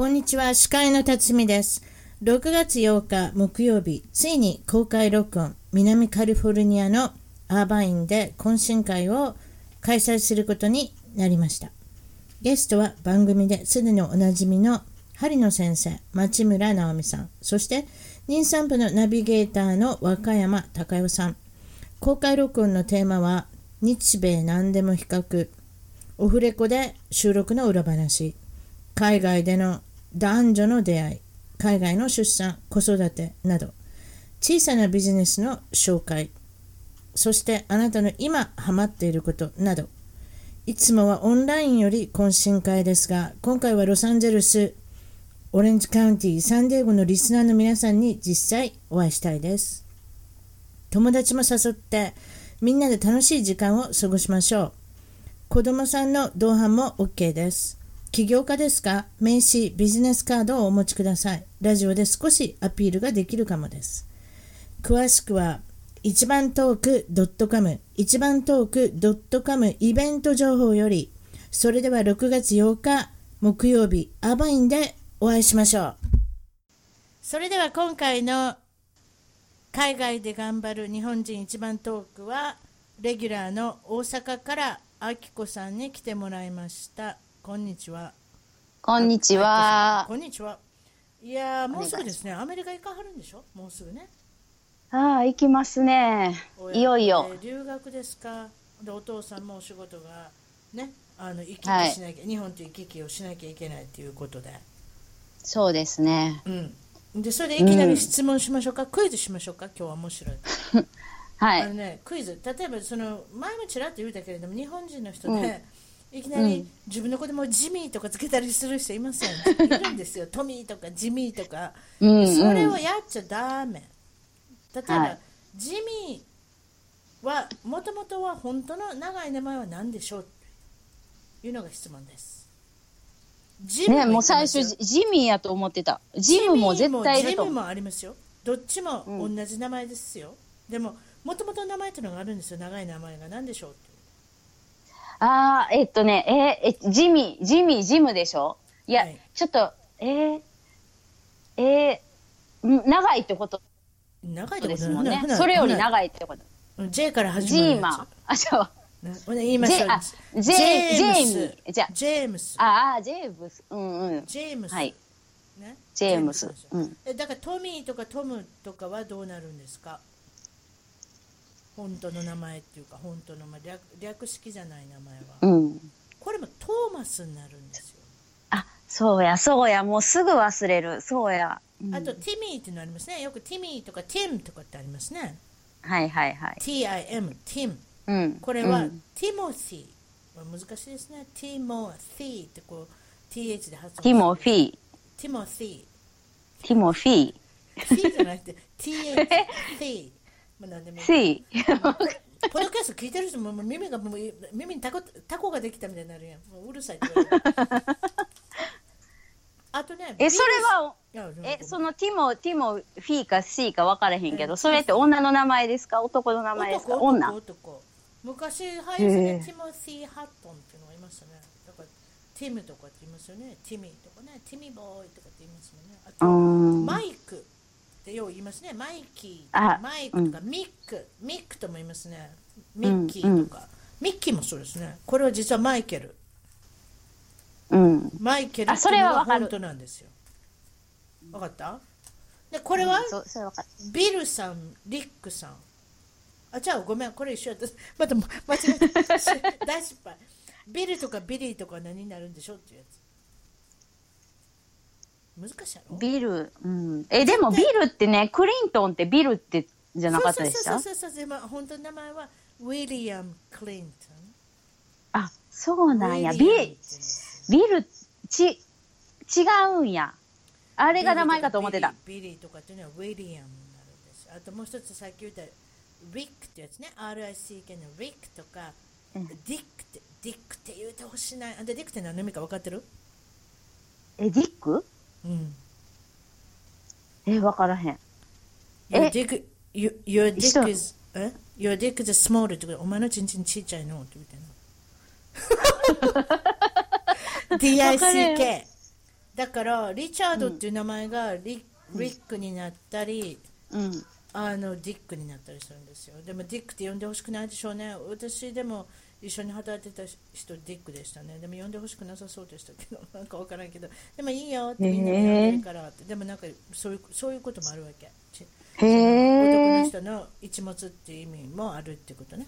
こんにちは、司会の辰巳です。6月8日木曜日、ついに公開録音、南カリフォルニアのアーバインで懇親会を開催することになりました。ゲストは番組ですでにおなじみの針野先生、町村直美さん、そして妊産部のナビゲーターの若山隆代さん。公開録音のテーマは日米何でも比較、オフレコで収録の裏話、海外での男女の出会い、海外の出産、子育てなど、小さなビジネスの紹介、そしてあなたの今ハマっていることなど、いつもはオンラインより懇親会ですが、今回はロサンゼルス、オレンジカウンティ、サンディエゴのリスナーの皆さんに実際お会いしたいです。友達も誘って、みんなで楽しい時間を過ごしましょう。子供さんの同伴も OK です。起業家ですか？名刺、ビジネスカードをお持ちください。ラジオで少しアピールができるかもです。詳しくは、一番トーク .com、一番トーク .com イベント情報より、それでは6月8日木曜日、アバインでお会いしましょう。それでは今回の海外で頑張る日本人一番トークは、レギュラーの大阪からあきこさんに来てもらいました。こんにちは。こんにちは。こんにちは。いやーもうすぐですね。アメリカ行かはるんでしょ？もうすぐね。ああ、行きますね。いよいよ。えー留学ですか？で、お父さんもお仕事がね、あの行き来しなきゃ、日本と行き来をしなきゃいけないということで。そうですね。うん。で、それでいきなり質問しましょうか？クイズしましょうか？今日は面白い。はい。あのね、クイズ。例えば、その、前もちらっと言うたけれども、日本人の人で、いきなり自分の子供をジミーとかつけたりする人いません？いるんですよ。トミーとかジミーとか。うんうんそれをやっちゃダメ。例えば、はいジミーは、もともとは本当の長い名前は何でしょうというのが質問です。ジムね、もう最初、ジミーやと思ってた。ジムも絶対いると。ジムもありますよ。どっちも同じ名前ですよ。でも、もともと名前というのがあるんですよ。長い名前が何でしょうああ、えっとね、えーえ、ジミー、ジミー、ジムでしょ？いや、はいちょっと、えー、えー、ん長いってこと？長いってこと？ですもんねそれより長いってこと。うん J から始ジまるーマー。あ、そう。言いましょう。ジェームスジェイミーじゃあジェームス。ああ、ジェームス。うんうん。ジェームス。はい。ね、ジェームスうんえだからトミーとかトムとかはどうなるんですか？本当の名前っていうか本当のまあ略略式じゃない名前は、うん。これもトーマスになるんですよ、あ、そうや、そうや、もうすぐ忘れる。そうや。うんあとティミーっていうのありますねよくティミーとかティムとかってありますねはいはいはい。TIM ティムうん。これは、うんティモシーまあ難しいですねティモシーってこう TH で発音ティモフィー。ティモシティモフィー。ー T じゃなくて TH T まあ何でも。ポッドキャスト聞いてる人ももう耳がもう耳にタコタコができたみたいになるやん。もううるさいって言われるあとね。え、それは、え、そのティモ、ティモフィーか C か分からへんけど、それって女の名前ですか？男の名前ですか？男女男男昔俳優でティモシー・ハットンっていうのがいましたね。だからティムとかって言いますよね。ティミーとかね。ティミーボーイとかって言いますよね。あうと、ん。マイクってよう言いますね。マイキーマイクとかミック、ミックとも言いますね。ミッキーとか。ミッキーもそうですね。これは実はマイケル。うん。マイケルあそれはわかる本当なんですよ。わかった？で、これは、そう、それ分かっビルさん、リックさん。あ、じゃあごめん、これ一緒やった。また間違えた。大失敗。ビルとかビリーとか何になるんでしょっていうやつ。難しいやろ？た。ビル、うん。え、でもビルってね、クリントンってビルってじゃなかったでした？そうそうそうそうそう。本当の名前はウィリアム・クリントン。あ、そうなんや。ウィビビル、ち、違うんや。あれが名前かと思ってた。ビリービリーとかっていうのはウィリアムになるんですよ。あともう一つさっき言ったリックってやつね。RICK のリックとか、うんディックって、ディックって言うてほしいな。あで、ディックって何の意味か分かってる？え、ディックうん。え、分からへん。Your え？Dick, your, your 一緒 dick is, え？Your dick is small ってこと？お前のチンチンちっちゃいの？って言ってんの。わかる DICK。だからリチャードっていう名前がリ,、リックになったり、うん。あのディックになったりするんですよでもディックって呼んでほしくないでしょうね私でも一緒に働いてた人ディックでしたね。でも呼んでほしくなさそうでしたけど なんかわからんけど。でもいいよってみんなでるからって。でもなんかそういうそういうこともあるわけ。男の人の一物っていう意味もあるってことね。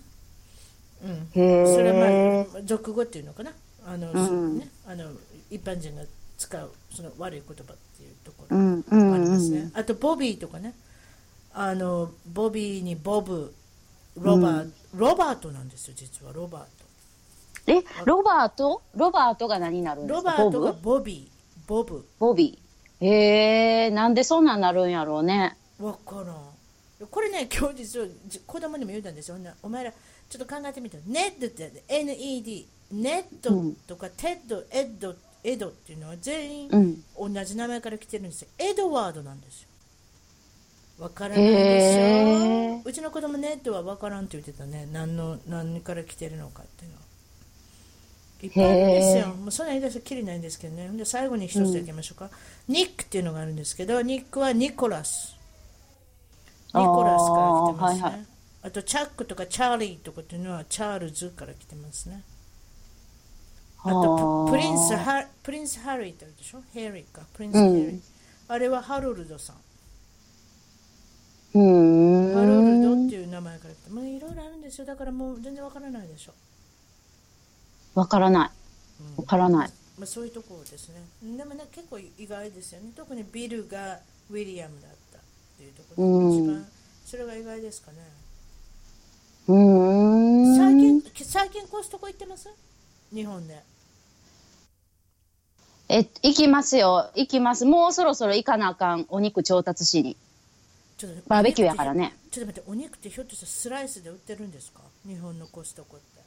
うん。へそれえ。はまあ俗語っていうのかな。あの、うん。ね、あの一般人が使うその悪い言葉っていうところ。ありますね。うん。あとボビーとかね。あのボビーにボブロバート、ロバートなんですよ実はロバーえ、ロバート？ロバートが何になるんですか？トロバートがボビー。ボブ。ボビー。へえ、なんでそんなんなるんやろうね。わからん。これね今日実はじ子供にも言ったんですよ。お前らちょっと考えてみてネットって NED ネットとかテッド、エッドエドっていうのは全員うん。同じ名前から来てるんですよ。エドワードなんですよわからないでしへょうちの子供ネッドはわからんって言ってたね。何の何から来てるのかっていうの。はいっぱいあるんですよ。もうそんな言い出したらきりないんですけどね。で最後に一つだけましょうか、ニックっていうのがあるんですけどニックはニコラス。ニコラスから来てますね。あ,、あーはいはい。とチャックとかチャーリーとかっていうのはチャールズから来てますね。あ。とププリンスプリンス・ハリーってあるでしょ？ヘリーか。プリンス・ヘリー、うん。あれはハロルドさんうーん。ハロルドっていう名前から来てもういろいろあるんですよだからもう全然わからないでしょ、わからない。うんわからない。まあ、そういうところですねでもね結構意外ですよね特にビルがウィリアムだったっていうところが一番、それが意外ですかねうーん。最近最近コストコ行ってます？日本でえ、行きますよ。行きます。もうそろそろ行かなあかん。お肉調達しに。ちょっとバーベキューやからね。ちょっと待ってお肉ってひょっとしたらスライスで売ってるんですか？日本のコストコって。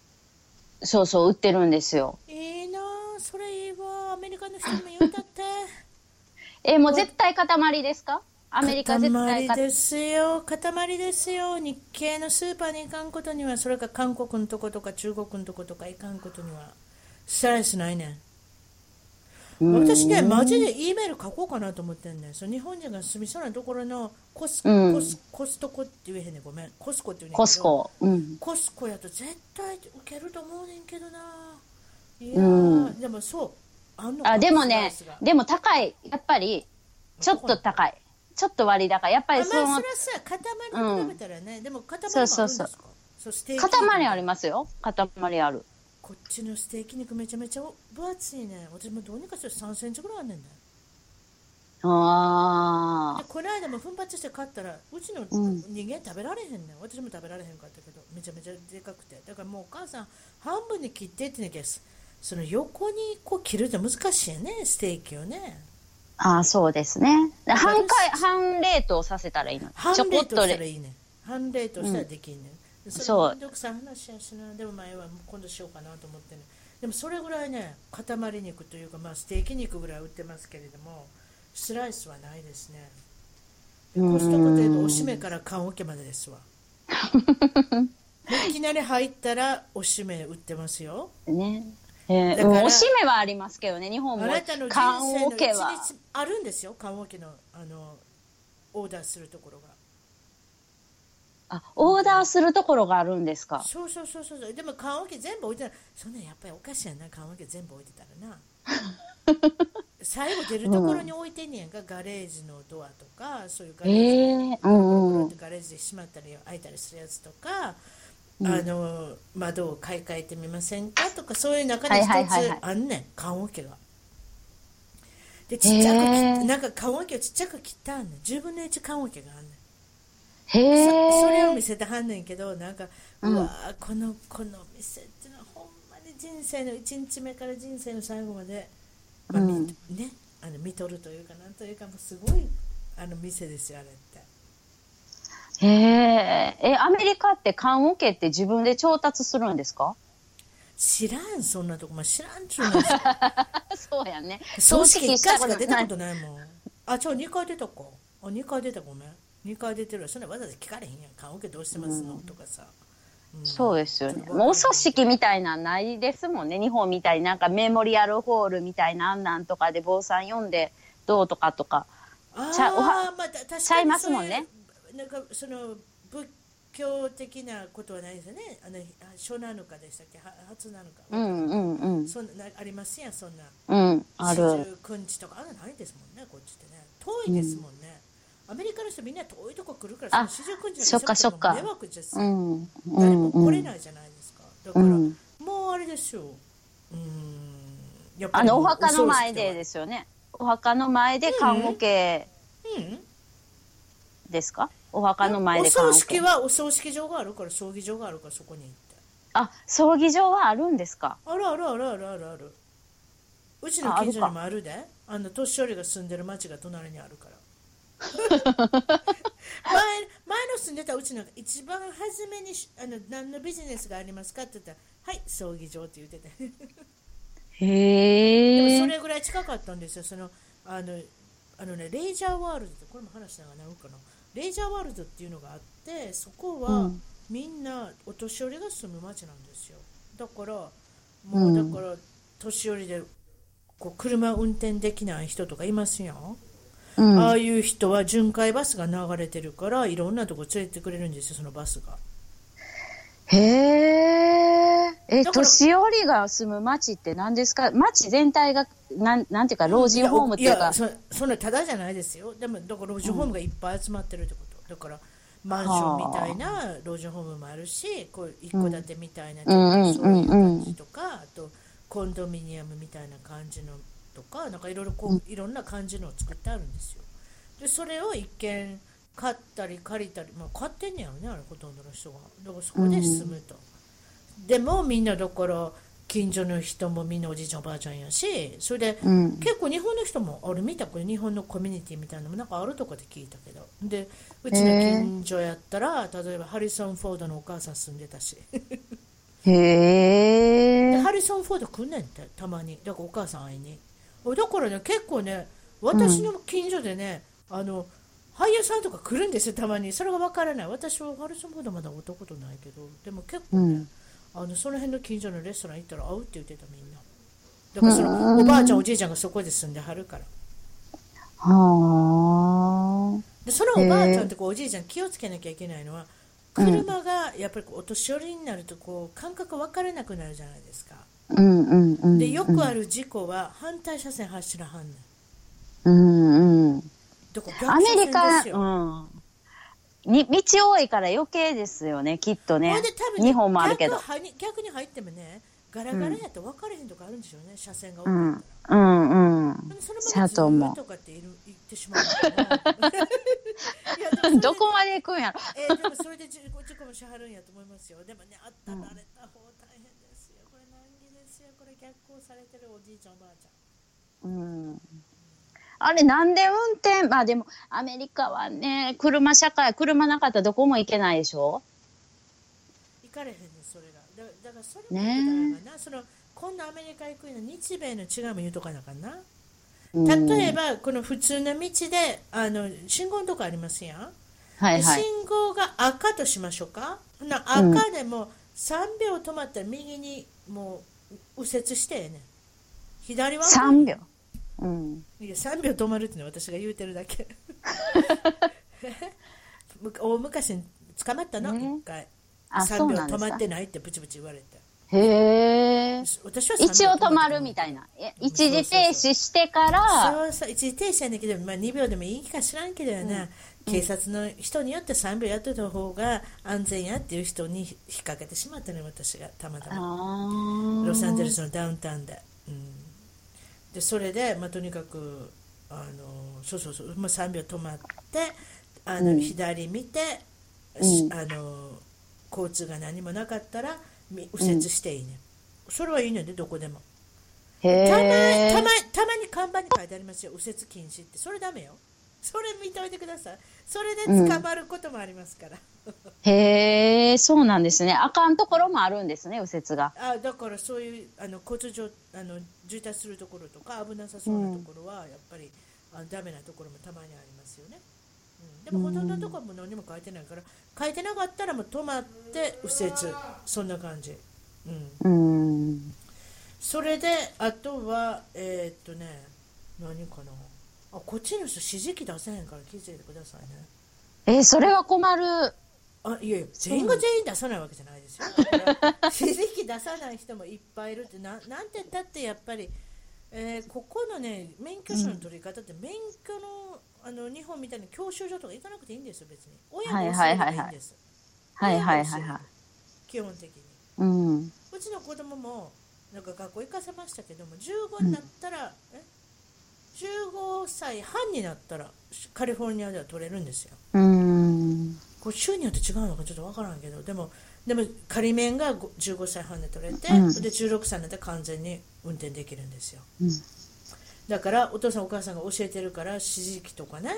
そうそう、売ってるんですよ。いいなあそれいいわ。アメリカの人にも言うたって。え、もう絶対塊ですか？アメリカ絶対塊。塊ですよ。塊ですよ。日系のスーパーに行かんことにはそれか韓国のとことか中国のとことか行かんことにはスライスないねん私ね、マジで E メール書こうかなと思ってんねん。そう日本人が住みそうなところのコス,、うんコスコストコって言えへんねん、ごめん。コスコって言うねコス。コ。うん。コスコやと絶対受けると思うねんけどな。いやー、でもそう。あんのかあ、でもねでも高い。やっぱり、ちょっと高い。ちょっと割高い。やっぱありそのまあ、それはさ、塊に比べたらね、でも塊もあるんですか？そうそうそうステーキ肉塊ありますよ。塊ある。こっちのステーキ肉めちゃめちゃ分厚いね。私もどうにかして3センチぐらいあんねんだよ。あでこの間も奮発して買ったらうちのうん人間食べられへんねん、私も食べられへんかったけどめちゃめちゃでかくてだからもうお母さん半分に切ってって言うんやけどその横にこう切るって難しいよねステーキをねあ。ああ、そうですね。で半回、半冷凍させたらいいの。半冷凍。したらいいねん半冷凍したらできんねん、でそうめんどくさい話やしなでも前は今度しようかなと思ってね。でもそれぐらいね塊肉というかまあステーキ肉ぐらい売ってますけれどもスライスはないですね。でコストコといえばおしめから缶オケまでですわ。いきなり入ったらおしめ売ってますよ。ね。えー、だかおしめはありますけどね、日本も。あなたの人缶生の一オケは。日あるんですよ缶オケのあのオーダーするところがあ、オーダーするところがあるんですか？そうそうそうそう。でも缶オケ全部置いてたらそんなんやっぱりおかしいやんな。缶オケ全部置いてたらな。最後出るところに置いてんねやんか、ガレージのドアとかそういうガえレージえのうんうん。ガレージで閉まったり開いたりするやつとか、あの窓を買い替えてみませんかとかそういう中に一つあんねん。缶オケが。でちっちゃく切っへー。なんか缶オケをちっちゃく切ったんねん10分の1缶オケがあんねん。へそそれをえ見。せてはんねんけどなんか、ううん。わーこのこの店ってのはほんまに人生の1日目から人生の最後まで、まあみうん。ねあの見とるというかなんというかもうすごいあの店ですよあれって。へえ。え、アメリカって缶オケって自分で調達するんですか？知らんそんなとこ、まあ、知らんちゅうの そうやね。葬式1回しか出たことないもん。あちょ2回出たか。あ2回出た。ごめん2回出てるわそんなわざわざ聞かれへんやん棺桶どうしてますの、とかさそうですよね。もうお葬式みたいなんないですもんね。日本みたいになんかメモリアルホールみたいなあんなんとかで坊さん読んでどうとかとか。あちゃおはーまあ、た確かにちゃいますもんねなんかその仏教的なことはないですよね。あの初なのかでしたっけ？は初なのか。うんうんうん。そんなありますやんそんな。うん、ある。四十九日とかあんなないですもんねこっちってね。遠いですもんね。アメリカの人みんな遠いとこ来るからあ四十九日そっかそっか迷惑ですよ。うん。う誰も来れ。ないじゃないですか。だから、うんもうあれですよ。うーん。やっぱりあの、お墓の前でですよね。お墓の前で看護系はうん。ですか？お墓の前おで看護系。葬式はお葬式場があるから葬儀場があるからそこに行ってあ、葬儀場はあるんですか？あるあるあるあるあるあるうちの近所にもあるであの年寄りが住んでる町が隣にあるから 前前の住んでたうちの一番初めにしあの何のビジネスがありますかって言ったらはい葬儀場って言っててでへえ。もそれぐらい近かったんですよそのあのあのねレイジャーワールドってこれも話しながらなるかな。レイジャーワールドっていうのがあってそこは、うん。みんなお年寄りが住む町なんですよ。だからもううん。だから年寄りでこう車運転できない人とかいますよ、うん。ああいう人は巡回バスが流れてるからいろんなとこ連れてくれるんですよそのバスが。へえ。え、年寄りが住む町って何ですか？町全体が、なん、なんていうか、老人ホームっていうか？やそそんなただじゃないですよ。でもだから老人ホームがいっぱい集まってるってこと、だからマンションみたいな老人ホームもあるしこう一戸建てみたいな、うん。そういう感じとか、あとコンドミニアムみたいな感じのとかなんかいろいろこういろんな感じのを作ってあるんですよ。でそれを一見買ったり借りたり、まあ、買ってんねやろねあれほとんどの人が。だからそこで住むと、でもみんなだから近所の人もみんなおじいちゃんおばあちゃんやしそれで、うん。結構日本の人もあれ見たこれ日本のコミュニティみたいなのもなんかあるとこで聞いたけど。でうちの近所やったら例えばハリソン・フォードのお母さん住んでたし。へえ。でハリソン・フォード来んねんってたまに。だからお母さん会いに。おだからね結構ね私の近所でね、あの俳優さんとか来るんですよたまに。それがわからない。私はハリソン・フォードまだ会ったことないけどでも結構ね、うん。あのその辺の近所のレストラン行ったら会うって言ってたみんな。だからそのおばあちゃんおじいちゃんがそこで住んではるから。はでそのおばあちゃんとこうおじいちゃん気をつけなきゃいけないのは車がやっぱりお年寄りになるとこう感覚分からなくなるじゃないですか。あ。うんうんうん。でよくある事故は反対車線走らはんねんうんうん。だからアメリカ、よ、うん。に道多いから余計ですよね、きっとね多分。ね日本もあるけど逆。はに逆に入ってもねガラガラやと分からへんとかあるんでしょうね車線が多かうんったら、。うんうん。でそのままとかっている行ってしまう どこまで行くんやろ。えーでもそれで事故事故もしはるんやと思いますよ。でもね、あったられた方大変ですよ。これ難儀ですよ。これ逆行されてるおじいちゃんおばあちゃん。うん。あれなんで運転まあでもアメリカはね車社会車なかったらどこも行けないでしょ？行かれへんねんそれが。だだからそれも言うたらな、その今度アメリカ行くの日米の違いも言うとかなあかんな。うん例えばこの普通の道であの信号のとこありますやん。はいはい信号が赤としましょうか。ほな赤でも3秒止まったら右にもう右折してええねん。左は3秒。うん。いや3秒止まるってのは私が言うてるだけ。む 大昔に捕まったの、ね。一回。あ3秒止まってないってブチブチ言われて。へえ。私は3秒一応止まるみいたいな。え一時停止してから。そうそう一時停止やねんけど、まあ、2秒でもいいか知らんけどやな、警察の人によって3秒やってた方が安全やっていう人に引っ掛けてしまったのよ私がたまたま。あロサンゼルススのダウンタウンで、うん、でそれで、まあ、とにかくあのそうそうそう、まあ、3秒止まってあの、うん。左見て、うん。しあの交通が何もなかったらみ右折していいね、それはいいねんでどこでも。へたまえたまたまに看板に書いてありますよ右折禁止って。それダメよそれ見ておいてください。それで捕まることもありますから、へえそうなんですね。あかんところもあるんですね右折が。あだからそういうあの交通上あの渋滞するところとか危なさそうなところはやっぱり、あダメなところもたまにありますよね。うん、でもほとんどのところも何も書いてないから書いてなかったらもう止まって右折。そんな感じ、うん、うん。それであとはえーっとね何かなあこっちの人指示器出せへんから気づいてくださいねえーそれは困る。あいやいや全員が全員出さないわけじゃないですよ。指示器出さない人もいっぱいいるってななんて言ったってやっぱり、えーここのね免許証の取り方って免許のあの日本みたいな教習所とか行かなくていいんですよ別に。親が教えればいいんです。はいはいはいはい。基本的に。うん。うちの子供もなんか学校行かせましたけども15になったら、え？15歳半になったらカリフォルニアでは取れるんですよ。うん。これ州によって違うのかちょっと分からんけどでもでも仮免がご15歳半で取れて、うんで16歳になって完全に運転できるんですようんだからお父さんお母さんが教えてるから指示器とかね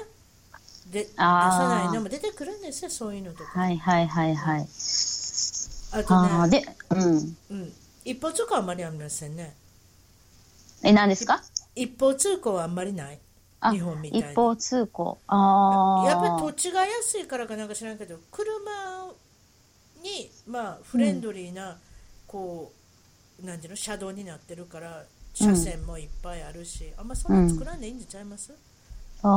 で出さないのも出てくるんですよそういうのとか、はいはいはいはい。あとね、で、うん。うん、一方通行はあんまりありませんねえ、何ですか？一方通行はあんまりない？あ日本みたいに。一方通行。ああ。やっぱり土地が安いからかなんか知らんけど車にまあフレンドリーな、こうなんていうの車道になってるから車線もいっぱいあるし、あんまそんな作らんでいいんちゃいます、あ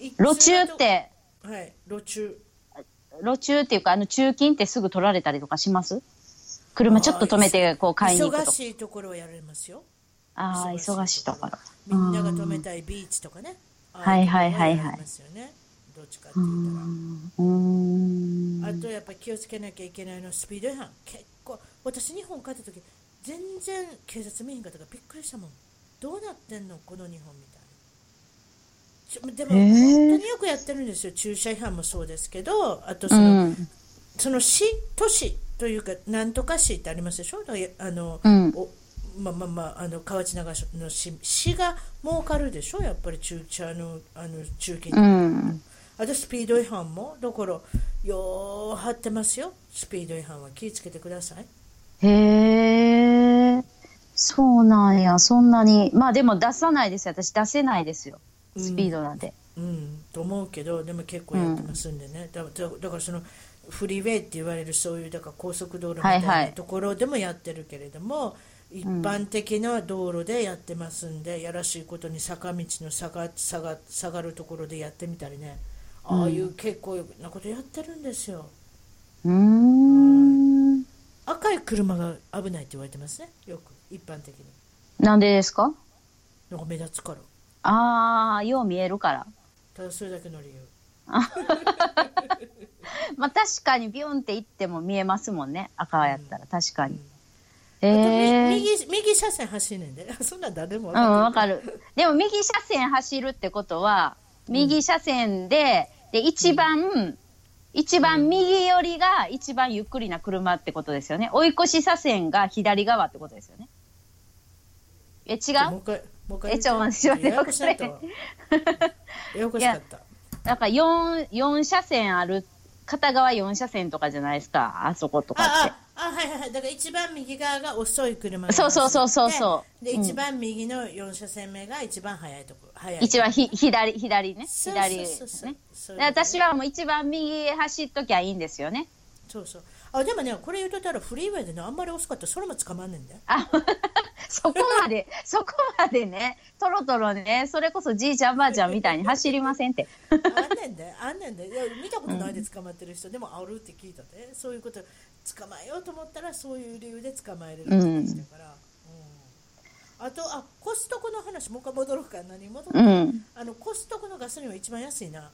ー。いつも路中って、はい路中。路中っていうか、あの中金ってすぐ取られたりとかします？車ちょっと止めて、こう買いに行くと。忙しいところはやられますよああ、忙しいところ。みんなが止めたいビーチとかね。はいはいはいはい。どっちかってう言ったら。あとやっぱり気をつけなきゃいけないのはスピード違反。結構私日本帰った時全然警察見えへんかったからびっくりしたもん。どうなってんのこの日本みたいな。でも本当によくやってるんですよ。駐車違反もそうですけどあとうその,、ん。その市都市というかなんとか市ってありますでしょ？あの、うん。おまあまあまああの河内長市の市市が儲かるでしょ？やっぱり駐車のあの中金うん。あとスピード違反もだからよう張ってますよスピード違反は気をつけてくださいへえ。そうなんや、そんなに。まあでも出さないですよ。私出せないですよ。スピードなんで。うんと思うけどでも結構やってますんでね、だだだからそのフリーウェイって言われるそういうだから高速道路みたいはいはないところでもやってるけれども、一般的な道路でやってますんでやらしいことに坂道の下が下が下がるところでやってみたりねああいう結構なことやってるんですようーん。赤い車が危ないって言われてますねよく一般的になんでですか？なんか目立つからああ、よう見えるから。ただそれだけの理由 まあ確かにビュンって行っても見えますもんね。赤やったら。確かに。え。右右車線走んねんで そんなん誰でもうん、分かる。でも右車線走るってことは、右車線で、で、一番、一番右寄りが一番ゆっくりな車ってことですよね。追い越し車線が左側ってことですよね。え、違う？もう一回もう一回えちょ待って待って ややこしかったわややこしかったなんか4、四車線ある、片側4車線とかじゃないですか？あそことかって。あはいはいはい。だから一番右側が遅い車がそうそうそうそう。そうで、うん。一番右の4車線目が一番速いとこ速い一番ひ左、左ね。左でそうそうそう。すね。私はもう一番右走っときゃいいんですよね。そうそう。あでもねこれ言うとったらフリーウェイでねあんまり遅かった。らそれも捕まんねんで。あ、そこまで、そこまでね、とろとろね、それこそじいちゃんばあちゃんみたいに走りませんって。あんねんであんねんで。いや見たことないで捕まってる人、でもあるって聞いたで。そういうこと捕まえようと思ったらそういう理由で捕まえれるって言ってたから、うん。あとあコストコの話もう一回戻ろうか何戻るうん。あのコストコのガソリンは一番安いな。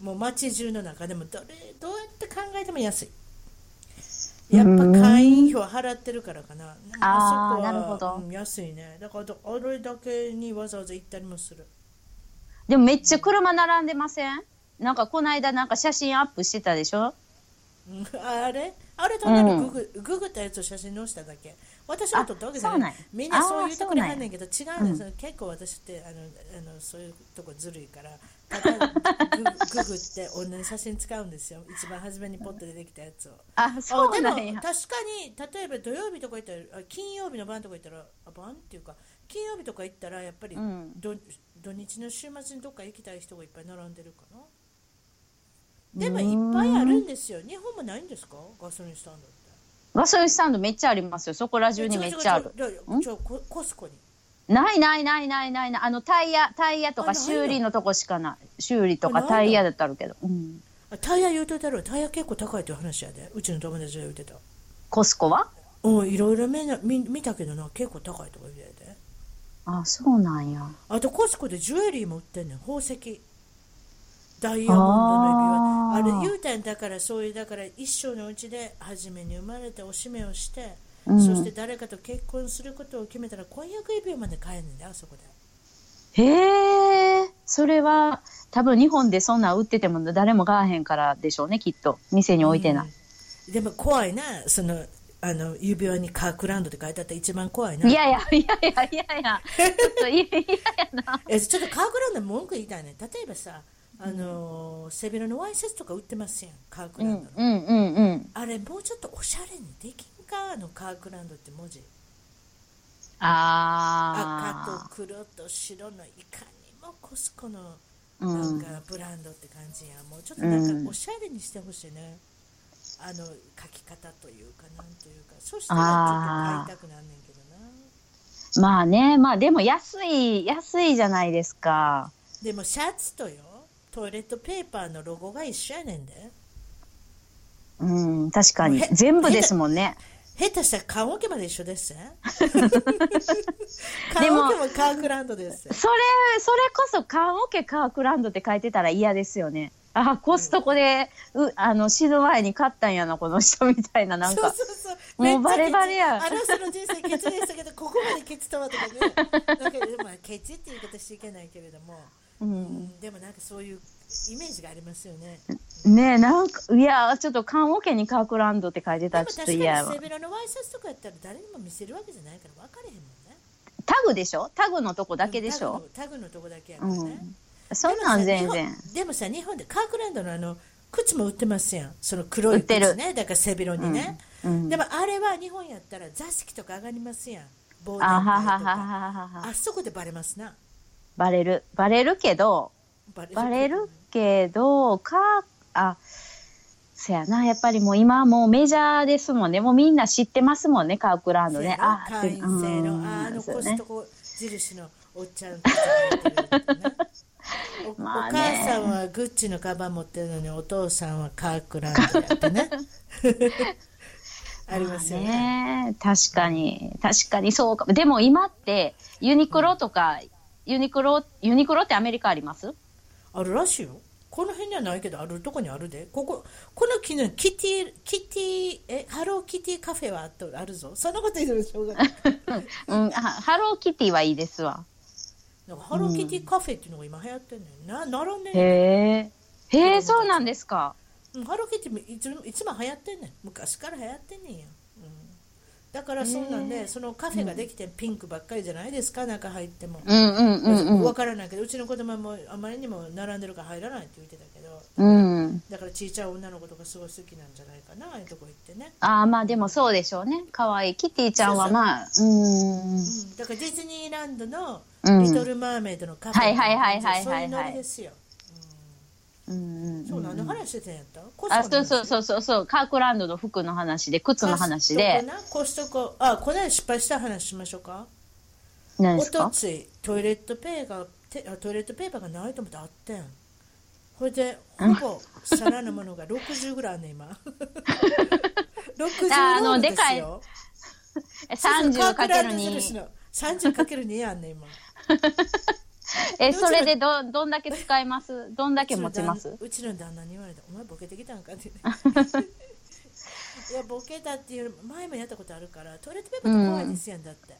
もう街中の中でもどれどうやって考えても安い。やっぱ会員票払ってるからかな、でもあーそこはなるほど。うん安いね。だからあれだけにわざわざ行ったりもする。でもめっちゃ車並んでません？なんかこの間なんか写真アップしてたでしょ？うんあれ？あれとなるググ,、ググったやつを写真載せただけ。私は撮ったわけじゃない。みんなそう言ってくれあーはんねんけど違うんです、結構私ってあのあのそういうとこずるいからただググって同じ写真使うんですよ。一番初めにポッと出てきたやつを。あ、そうあでもなんや確。かに例えば土曜日とか行ったらあ金曜日の晩とか行ったらあ晩っていうか金曜日とか行ったらやっぱりうん。ど、土日の週末にどっか行きたい人がいっぱい並んでるかなでもいっぱいあるんですよ日本もないんですか？ガソリンスタンドってガソリンスタンドめっちゃありますよ。そこら中にめっちゃある。ココスコにないないないないないない。あの、タイヤ、タイヤとか修理のとこしかない。修理とかタイヤだったるけど。うん。あタイヤ言うといたろタイヤ結構高いという話やでうちの友達が言うてたコスコは？うんいろいろ見な見見たけどな結構高いとか言うてあ、そうなんや。あとコスコでジュエリーも売ってんねん宝石ダイヤモンドの指輪あれ言うたんだからそういうだから一生のうちで初めに生まれておしめをして、うん。そして誰かと結婚することを決めたら婚約指輪まで買えんねんであそこで。へえ、それは多分日本でそんなん売ってても誰も買わへんからでしょうね、きっと。店に置いてない。でも怖いなそのあの指輪にカークランドって書いてあったら一番怖いな。いやいや、いやいやいや。いや、ちょっといやいやな。えちょっとカークランドに文句言いたいね例えばさあのー背広のワイシャツとか売ってますやんカークうランドの、んうんうんうん。あれもうちょっとおしゃれにできんかあのカークランドって文字。あ赤と黒と白のいかにもコスコのうなんん。かブランドって感じや、もうちょっとなんかおしゃれにしてほしいね、あの書き方というかなんというか。そしたらちょっと買いたくなんねんけどな。まあね、まあでも安い、安いじゃないですか。でもシャツとよトイレットペーパーのロゴが一緒やねんでうん、確かにへ。全部ですもんね。下手したら棺桶まで一緒です でも棺桶もカークランドですそれ、それこそ、棺桶カークランドって書いてたら嫌ですよね。あ、コストコで、う、あの、死ぬ前に買ったんやな、この人みたいな、なんか。そうそうそうもうバレバレやめっちゃケチあの人の人生ケチでしたけどここまでケチとはとかね なんかまあケチっていう言い方しちゃいけないけれども、う。うん。ん、でもなんかそういうイメージがありますよね。ねえ、なんか、いや、ちょっと棺桶にカークランドって書いてたらちょっでも確かにと嫌やわ。背。広のワイシャツとかやったら誰にも見せるわけじゃないから分かれへんもんね。タグでしょ？タグのとこだけでしょ？タグのタグのとこだけやからね、うん。そんなん全然。でもさ日本でもさ日本でカークランドのあの靴も売ってますやん。その黒い靴ね。だから背広にね、うん。でもあれは日本やったら座敷とか上がりますやん。忘年あははははは。あそこでバレますなバレる。バレるけど、バレるけど、か、あ、そやな、やっぱりもう今はもうメジャーですもんね。もうみんな知ってますもんね、カークランドね。あ会員制の、うん。あのコストコ印のお ね。おまあおね母さんはグッチのカバン持ってるのにお父さんはカークランドやってね。ありますよね。ね。確かに、確かにそうかも。でも今って、ユニクロとか、ユニクロ、ユニクロってアメリカあります？あるらしいよ。この辺にはないけどあるとこにあるで。こここの木のキティキティえハローキティカフェはあっとあるぞ。そんなこと言うのしょうがない。うん、あハローキティはいいですわ。なんかハローキティカフェっていうのが今流行ってんねんな並んでんねんへえ。へえ、そうなんですか。うんハローキティもいつもいつも流行ってんねん。昔から流行ってんねんや、うん、だからそんなんで、そのカフェができてピンクばっかりじゃないですか中入っても、うんうんうんうん。分からないけどうちの子供もあまりにも並んでるから入らないって言ってたけどうん。だからちいちゃい女の子とかすごい好きなんじゃないかなああいうとこ行ってね、ああ、まあでもそうでしょうね。かわいい。キティちゃんはまあ、うーん。うん、だからディズニーランドのうんリトル・マーメイドのカフェはいはいはいはいはいはいそういうノリですよ、そう何の話してたんやった？あ、そうそうそうそう。そう。カークランドの服の話で、靴の話で。コストコな？コストコ。あこの間失敗した話しましょうか？お何ですか？とついトイレットペーパートイレットペーパーがないと思ってあってん。ほいでほぼ皿のものが60ぐらいあんねん今60ああのでかい。よえ30かけるに2。30かける2やんねん今 え、それでど、どんだけ使います？どんだけ持ちます？うちの旦那に言われた「お前ボケてきたんか?」って いやボケたっていう前もやったことあるからトイレットペーパーって怖いですやんだって、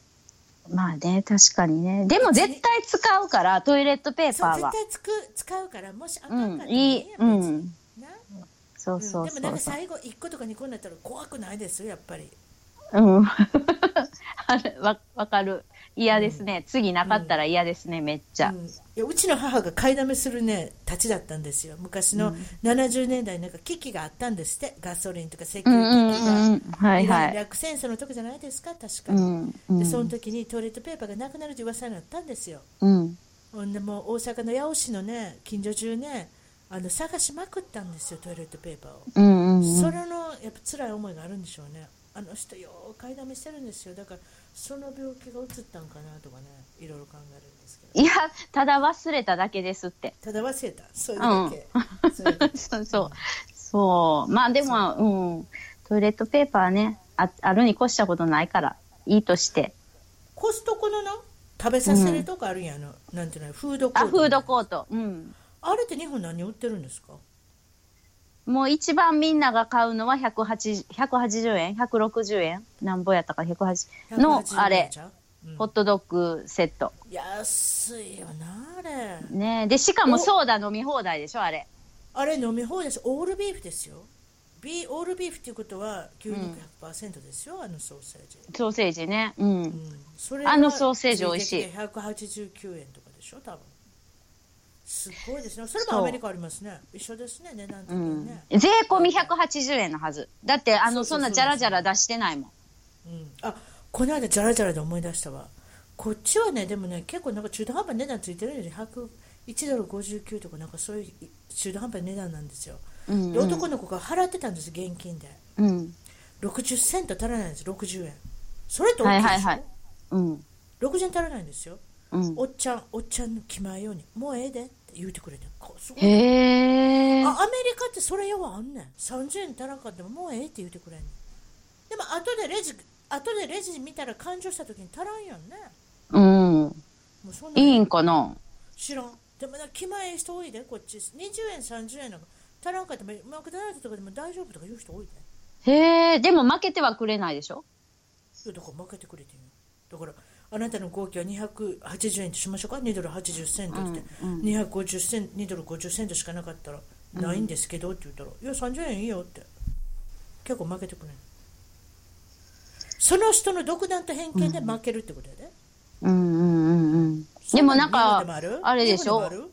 まあね、確かにね。でも絶対使うから、トイレットペーパーは。絶対つく使うからもしあかうんんかっ、たらいい、やうん。なそうそうでもそうそう。なんか最後1個とか2個になったら怖くないですよやっぱりうん。あれわ、わかる。嫌ですね。次なかったら嫌ですね、めっちゃう。ん、いやうちの母が買いだめするねたちだったんですよ昔の70年代なんか危機があったんですってガソリンとか石油危機が、うんうん。はいはい。略戦争の時じゃないですか確か、うん。うん。でその時にトイレットペーパーがなくなるという噂になったんですようん。ほんでもう大阪の八尾市のね近所中ねあの探しまくったんですよトイレットペーパーを、うんうんうん。それのやっぱ辛い思いがあるんでしょうねあの人よう買いだめしてるんですよだからその病気がうつったんかなとかねいろいろ考えるんですけどいや、ただ忘れただけですって。ただ忘れたそれだけ、それだけ そうそう。そう。まあでも、うん。トイレットペーパーね、ああるに越したことないから、いいとして。コストコのな食べさせるとこあるんや、あのなんていうのフードコーあ、トフードコート。うん。あれって日本何売ってるんですか？もう一番みんなが買うのは180 180円 ?160 円？なんぼやったか？180の、180あれ。う？うん。ホットドッグセット。安いよなあれ。ねで、しかもソーダ飲み放題でしょ、あれ。あれ飲み放題ですオールビーフですよ。ビーオールビーフっていうことは牛肉100%ですよ、あのソーセージ、ソーセージね。うん。うん、それあのソーセージ美味しい。つてきて189円とかでしょ多分すごいですね。それもアメリカありますね。一緒ですね。値段的うにん。ね、、税込み180円のはず。だって、あの、そんなじゃらじゃら出してないもん。うん、あこの間じゃらじゃらで思い出したわ。こっちはねでもね結構なんか中途半端な値段ついてるんですよ101ドル59とかなんかそういう中途半端な値段なんですよ、うん、で男の子が払ってたんです現金で。うん。60セント足らないんです。60円。それって大きいでしょ、はいはいはい。うん。60円足らないんですようん。おっちゃんおっちゃんの気前ようにもうええでって言うてくれてこすごい。へえ。あアメリカってそれようあんねん。30円足らんかってももうええって言うてくれんねん。でも後でレジ後でレジ見たら勘定した時に足らんやんね。うん。もうそんな。んいいんかな？知らん。でもな気前ええ人多いでこっち。20円30円なんか足らんかってもマクドナルドとかでも大丈夫とか言う人多いで。へえ。でも負けてはくれないでしょ？いやだから負けてくれてんよ。だからあなたの合計は280円としましょうか？2ドル80セントって、250セン2ドル50セントしかなかったらないんですけどって言ったら、いや30円いいよって。結構負けてくれるその人の独断と偏見で負けるってことやで、うんうんうんうん。でもなんかあれでしょ？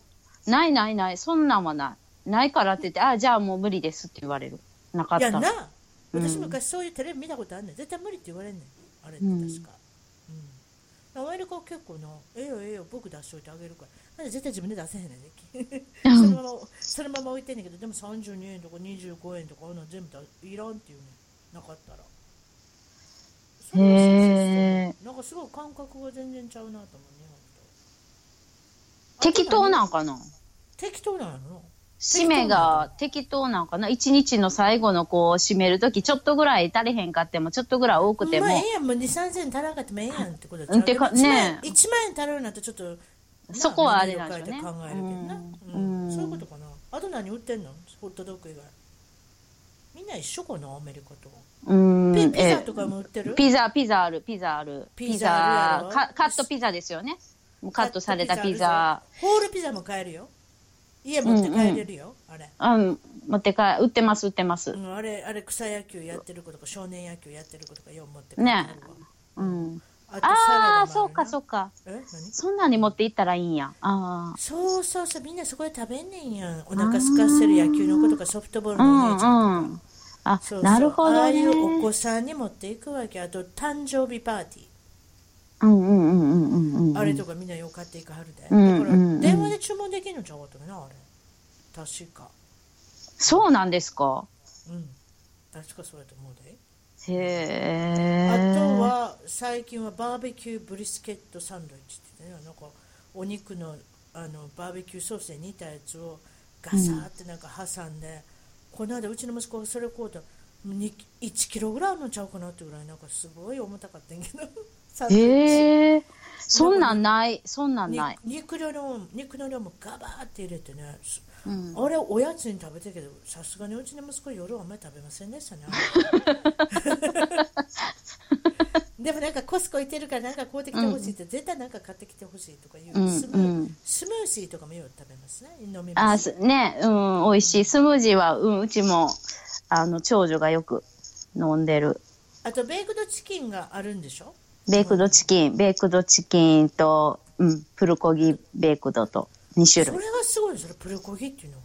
ないないない。そんなんはない。ないからって言って、あ、じゃあもう無理ですって言われる。なかった。るいやな私昔そういうテレビ見たことあるねん。絶対無理って言われんねん。あれって確か、うん、アメリカは結構なええよええよ僕出しといてあげるから。なんで絶対自分で出せへんねんね そのままそのまま置いてんねんけど でも32円とか25円とかあの全部だいらんっていうねなかったら。それはそうそうそう。へなんかすごい感覚が全然ちゃうなと思う日本と。適当なんかな適当なの締めが適当なんかな？一日の最後のこう締めるときちょっとぐらい足りへんかってもちょっとぐらい多くても。まあ、ええやん。もう2、3千足らんかってもええやんってことうんてかね。1万円足らんなんてちょっとそこはあれなんでしょうね。考えるけどな、ううん。ん。そういうことかな。あと何売ってんの？ホットドッグ以外。みんな一緒かな？アメリカと。うーん。ピピザえとかも売ってる？ピザピザあるピザある。ピザカカットピザですよね。カットされたピザ。ホールピザも買えるよ家持って帰れるよ、あれ、うん持ってか売ってます売ってます。うん、あれあれ草野球やってる子とか少年野球やってる子とかよう持って帰れるわ。ねうん。あとあそうかそうか。え何？そんなに持っていったらいいんや。あそうそうそうみんなそこで食べんねんやん。お腹すかせる野球の子とかソフトボールあのお姉ちゃんとか、うんうん。あそうそうなるほどね。ああいうお子さんに持っていくわけ。あと誕生日パーティー、あれとかみんなよう買っていかはるで、うんだからうん。うん電話で注文できるのちゃうかったかなあれ。確か。そうなんですか？うん。確かそうやと思うで。へえ。あとは最近はバーベキューブリスケットサンドイッチってねなんかお肉のあのバーベキューソースで煮たやつをガサーってなんか挟んで、この間うちの息子がそれ買うた1キロぐらいあるのちゃうかなってぐらいなんかすごい重たかったんやけどサンドイッチへえそんなんない。そんなんない、肉の量も肉の量もガバーって入れてね、すうん、あれおやつに食べてるけどさすがにうちの息子夜はあんまり食べませんでしたね でもなんかコスコ行ってるからなんか買うてきてほしいって、絶対なんか買ってきてほしいとか言う、うんスムージーとかもよく食べますね。飲みあますすねうん美味しい。スムージーは、うん、うちもあの長女がよく飲んでる。あとベイクドチキンがあるんでしょ？ベイクドチキンベイクドチキンと、うん、プルコギベイクドと2種類。それがすごいそれプルコギっていうのが、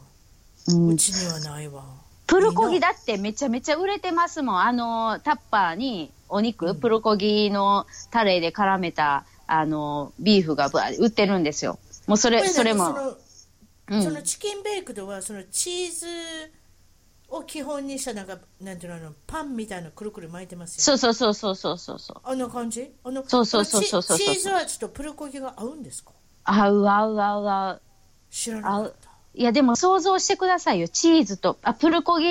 ううんちにはないわ。プルコギだってめちゃめちゃ売れてますもん。あの、タッパーにお肉、プルコギのタレで絡めた、あの、ビーフがぶわ売ってるんですよ。もうそれ、それも。そのうん。そのチキンベイクドはそのチーズを基本にしたなんかなんていうのあのパンみたいなのくるくる巻いてますよ。そうそうそうそうそうそうそう。あんな感じ？あのそうそうそうそうそうチチーズ味とプルコギが合うんですか？合う合う合う合う。知らなかった。いや、でも想像してくださいよ。チーズと、あ、プルコギ、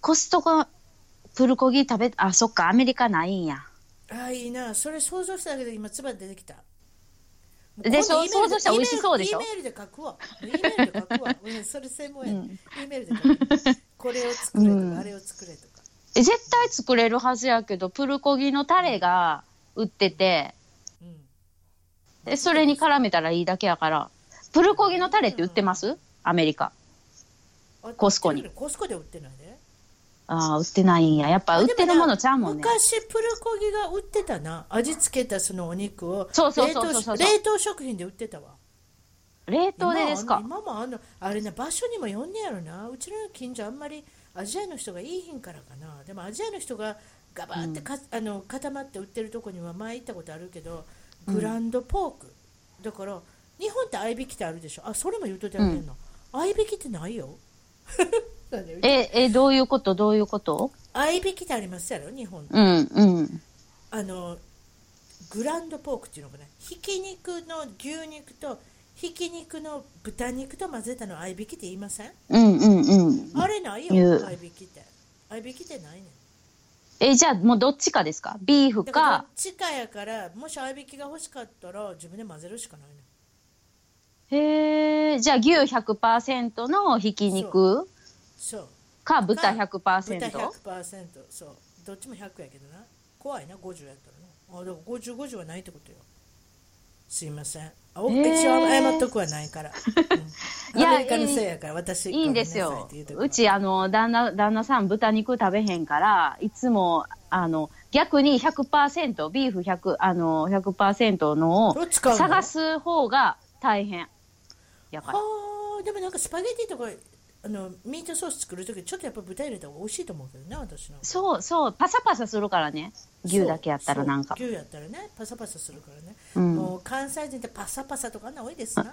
コストコ、プルコギ食べ、あ、そっか、アメリカないんや。あいいな。それ想像しただけで今、つば出てきた。でしょ E 想像したら美味しそうでしょ？E メールで書くわ。E メールで書くわ。うんそれ専門や。E メールで書く。これを作れとか、あれを作れとか。え絶対作れるはずやけど、プルコギのタレが売ってて、うん。でそれに絡めたらいいだけやから、プルコギのタレって売ってます？アメリカ。あコスコに。コスコで売ってないで。ああ、売ってないんや。やっぱ売ってるものちゃうもんね。昔プルコギが売ってたな味付けたそのお肉をそうそうそうそう冷凍食品で売ってたわ冷凍でですか？今もあんのあれね場所にもよんねやろな。うちの近所あんまりアジアの人がいいひんからかな。でもアジアの人がガバってか、あの固まって売ってるとこには前行ったことあるけどグランドポーク、だから日本って合いびきってあるでしょ。あそれも言うとってあげんの、合いびきってないよ。え、え、どういうこと？どういうこと？合いびきってありますやろ？日本って。うん、うん。あのグランドポークっていうのかなひき肉の牛肉とひき肉の豚肉と混ぜたの合いびきって言いません？うん、うん、うん。あれない言う。よ合いびきって。合いびきってないねん。え、じゃあもうどっちかですか？ビーフだからどっか、ちかやからもし合いびきが欲しかったら自分で混ぜるしかないねんへえ、じゃあ牛100%のひき肉そうか豚豚 100%? 100%そう。どっちも100やけどな。怖いな50やったらな。あだから50、50はないってことよすいません。あおへー。一応謝っとくはないから、うん、いやアメリカのせいやから私いいんですよ。うち、あの、旦那、旦那さん豚肉食べへんから、いつも、あの、逆に100%、ビーフ100、あの、100%のを探す方が大変。やから。はあでもなんかスパゲティとかあのミートソース作るときちょっとやっぱ豚入れた方が美味しいと思うけどね私なんかそうそう、パサパサするからね。牛だけやったらなんか。牛やったらね。パサパサするからね、うん。もう関西人ってパサパサとかあんな多いですな。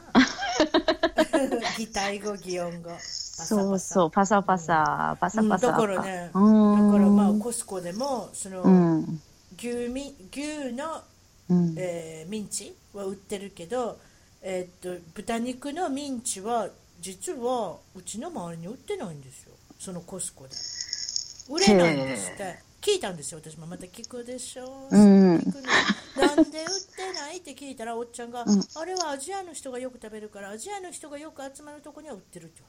擬態語擬音語。パサパサそうそう、パサパサ、パサうん。パサ。だからねだかうんらまあコスコでもその、うん。牛み牛の、うん。えーミンチは売ってるけど、えーっと豚肉のミンチは実はうちの周りに売ってないんですよ。そのコスコで。売れないんですって。聞いたんですよ。私もまた聞くでしょう、うん。聞くの。なんで売ってないって聞いたらおっちゃんが、あれはアジアの人がよく食べるからアジアの人がよく集まるとこには売ってるって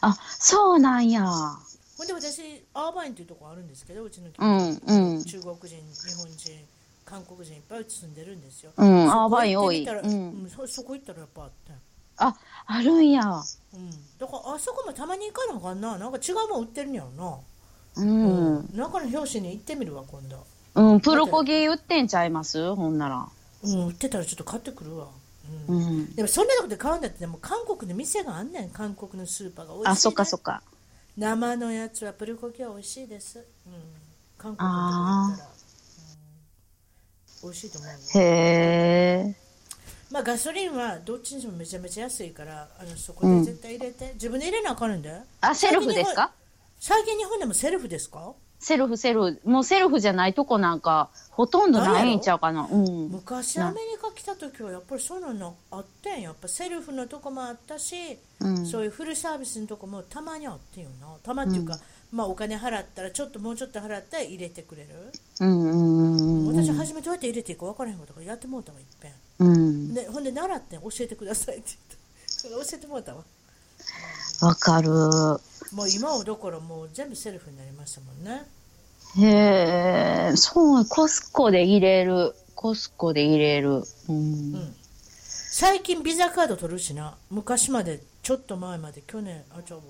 あ、そうなんや。ほんで私アーバインっていうとこあるんですけどうちの近うん、所うん。中国人日本人韓国人いっぱい住んでるんですよ、うんアーバイン多い。うん。そこ行ったらやっぱあってあ、あるんや。うん、だからあそこもたまに行かなあかんな。なんか違うもん売ってるんやろな、うん。中の表紙に行ってみるわ今度。うん、プルコギ売ってんちゃいます？ほんなら。うん売ってたらちょっと買ってくるわ、ううん。ん。でもそんなとこで買うんだってでも韓国の店があんねん。韓国のスーパーが美味しい、ね、あ、そっかそっか。生のやつはプルコギは美味しいです、うん、韓国のとこ行ったら、うん、美味しいと思うよ。へえ。まあガソリンはどっちにしてもめちゃめちゃ安いからあのそこで絶対入れて、自分で入れなあかんんだよあ、セルフですか？最近日本でもセルフですか？セルフ、セルフ。もうセルフじゃないとこなんか、ほとんどないんちゃうかな。うん。昔アメリカ来た時はやっぱりそういうのあってん。やっぱセルフのとこもあったし、うん。そういうフルサービスのとこもたまにあってんよな。たまっていうか、まあお金払ったらちょっともうちょっと払ったら入れてくれる、うんうんうんうん。私初めどうやって入れていいか分からへんかったからやってもうたわいっぺんうん。でほんで習ってん教えてくださいって言って教えてもうたわわかる。もう今はだからもう全部セルフになりましたもんねへえ、そう、コスコで入れる。コスコで入れる。うん。うん最近ビザカード取るしな昔までちょっと前まで去年あちょ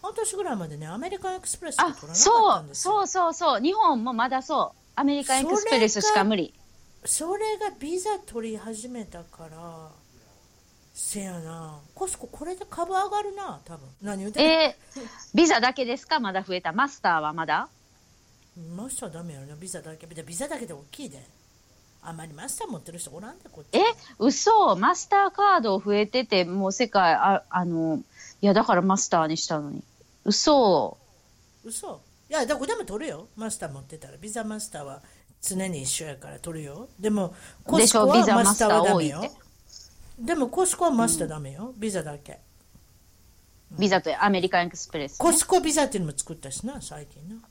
半年ぐらいまでねアメリカンエクスプレス取ら、なかったそう、んですよそうそうそう。日本もまだそう。アメリカンエクスプレスしか無理。それがビザ取り始めたからせやな。コスコこれで株上がるな多分。何言うてえー、ビザだけですか？まだ増えた。マスターはまだ？マスターダメやろな。ビザだけ。ビザだけで大きいで。あまりマスター持ってる人おらんで、こっち。え、嘘。マスターカード増えてて、もう世界、あ、あの、いや、だからマスターにしたのに。嘘。嘘。いや、どこでも取るよ。マスター持ってたら。ビザマスターは常に一緒やから取るよ。でも、コスコはマスターはダメよ。でも、コスコはマスターダメよ。ビザだけ。ビザとアメリカンエクスプレス、ね。コスコビザっていうのも作ったしな、最近な。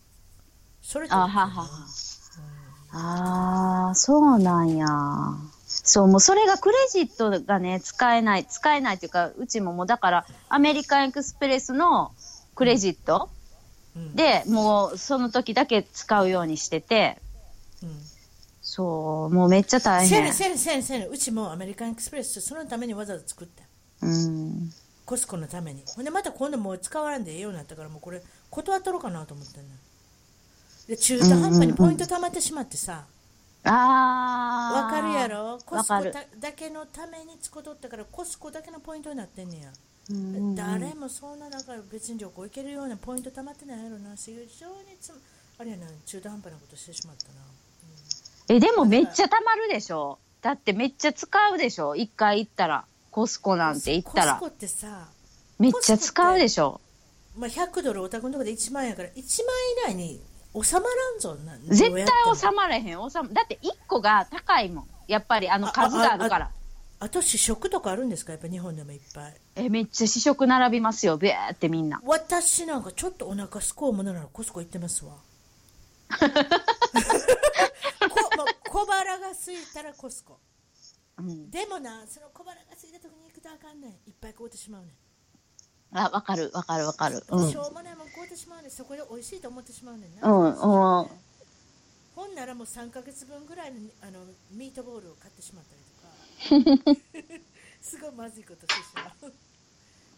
それとあははは。ああ、そうなんや。そう、もうそれがクレジットがね、使えない、使えないっていうか、うちももうだから、アメリカンエクスプレスのクレジットうんで、もうその時だけ使うようにしてて、うんそう、もうめっちゃ大変。せんせんせんせんうちもアメリカンエクスプレスそのためにわざわざ作った。うん。コスコのために。ほんでまた今度もう使わんでええようになったからもうこれ断っとろうかなと思ってんので中途半端にポイント貯まってしまってさ。ああ。わかるやろ？コスコだけのために使うとったからコスコだけのポイントになってんねや。うん誰もそんなだから別に旅行行けるようなポイント貯まってないやろな。非常につあれやな中途半端なことしてしまったなえ、でもめっちゃたまるでしょ？だってめっちゃ使うでしょ？一回行ったら。コスコなんて行ったらコス。コってさめっちゃ使うでしょ？まあ、100ドルお宅のとこで1万円やから1万円以内に収まらんぞな絶対収まれへん。収まだって1個が高いもん。やっぱりあの数があるから。あと試食とかあるんですか？やっぱ日本でもいっぱいえ、めっちゃ試食並びますよ。ビャーってみんな。私なんかちょっとお腹すこうものならコスコ行ってますわ 小腹が空いたらコスコうん。でもなその小腹が空いた時に行くとあかんねんいっぱい買うてしまうねんあ、わかる、わかる、わかる。うん。しょうもないもん買うてしまうねんそこで美味しいと思ってしまうねんな、うん、うん。ほんならもう3ヶ月分ぐらいのあのミートボールを買ってしまったりとか すごいまずいことしてしまう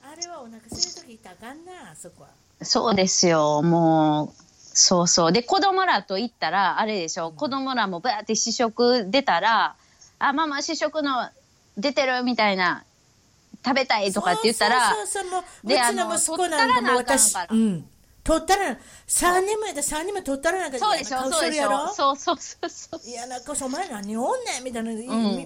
あれはお腹空いた時行ったらあかんなあそこはそうですよ、もう。そうそう。で、子供らと行ったら、あれでしょ、子供らもバーって試食出たら、あ、ママ試食の出てる？みたいな、食べたい？とかって言ったら、そうそうそうそうもうでうちの息子なんかもう私うん。取ったら3人もやで3人も取ったらなんかそうでしょ、そうでしょ？そうそうそうそう。いやなんかお前何おんねんみたいな、ん。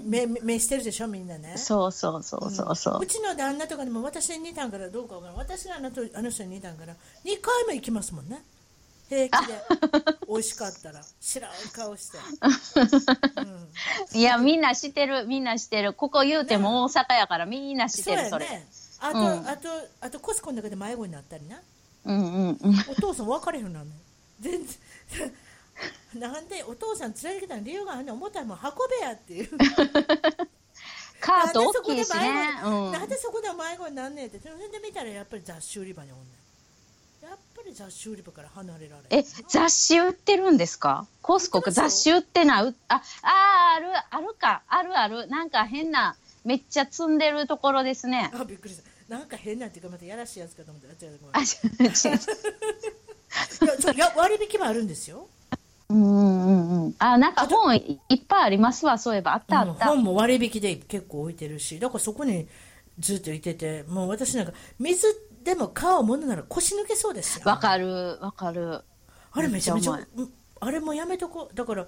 目目目してるでしょみんなね。そうそうそうそうそう。う。ちの旦那とかでも私に似たんからどうかわからん。私のあのとあの人に似たんから2回も行きますもんね平気で美味しかったら知らん顔して、うん、いや、みんな知ってる、みんな知ってる。ここ言うても大阪やからみんな知っそうてる、それ。やね。あと、うん。あとあとコスコの中で迷子になったりな。うんうんうん。お父さん分かれへんなんね。ん全然。なんでお父さん連れてきたの理由があんねん。重たいもん運べやっていう。カート大きいしね。うん。なんでそこで迷子になんねんって。それで見たらやっぱり雑誌売り場におんねんやっぱり雑誌売り場から離れられえ、雑誌売ってるんですか？コスコ雑誌売ってない？うあ、あー、ある、あるか。あるある。なんか変な、めっちゃ積んでるところですね。あびっくりしたなんか変なっていうかまたやらしいやつかと思ったら違うごめんあ、違う違う。いや割引もあるんですようんうんうん。あ、なんか本いっぱいありますわ。そういえば。あったあうんった。本も割引で結構置いてるしだからそこにずっといててもう私なんか水でも買うものなら腰抜けそうですよ。わかる、わかる。あれめちゃめちゃあれもやめとこう。だから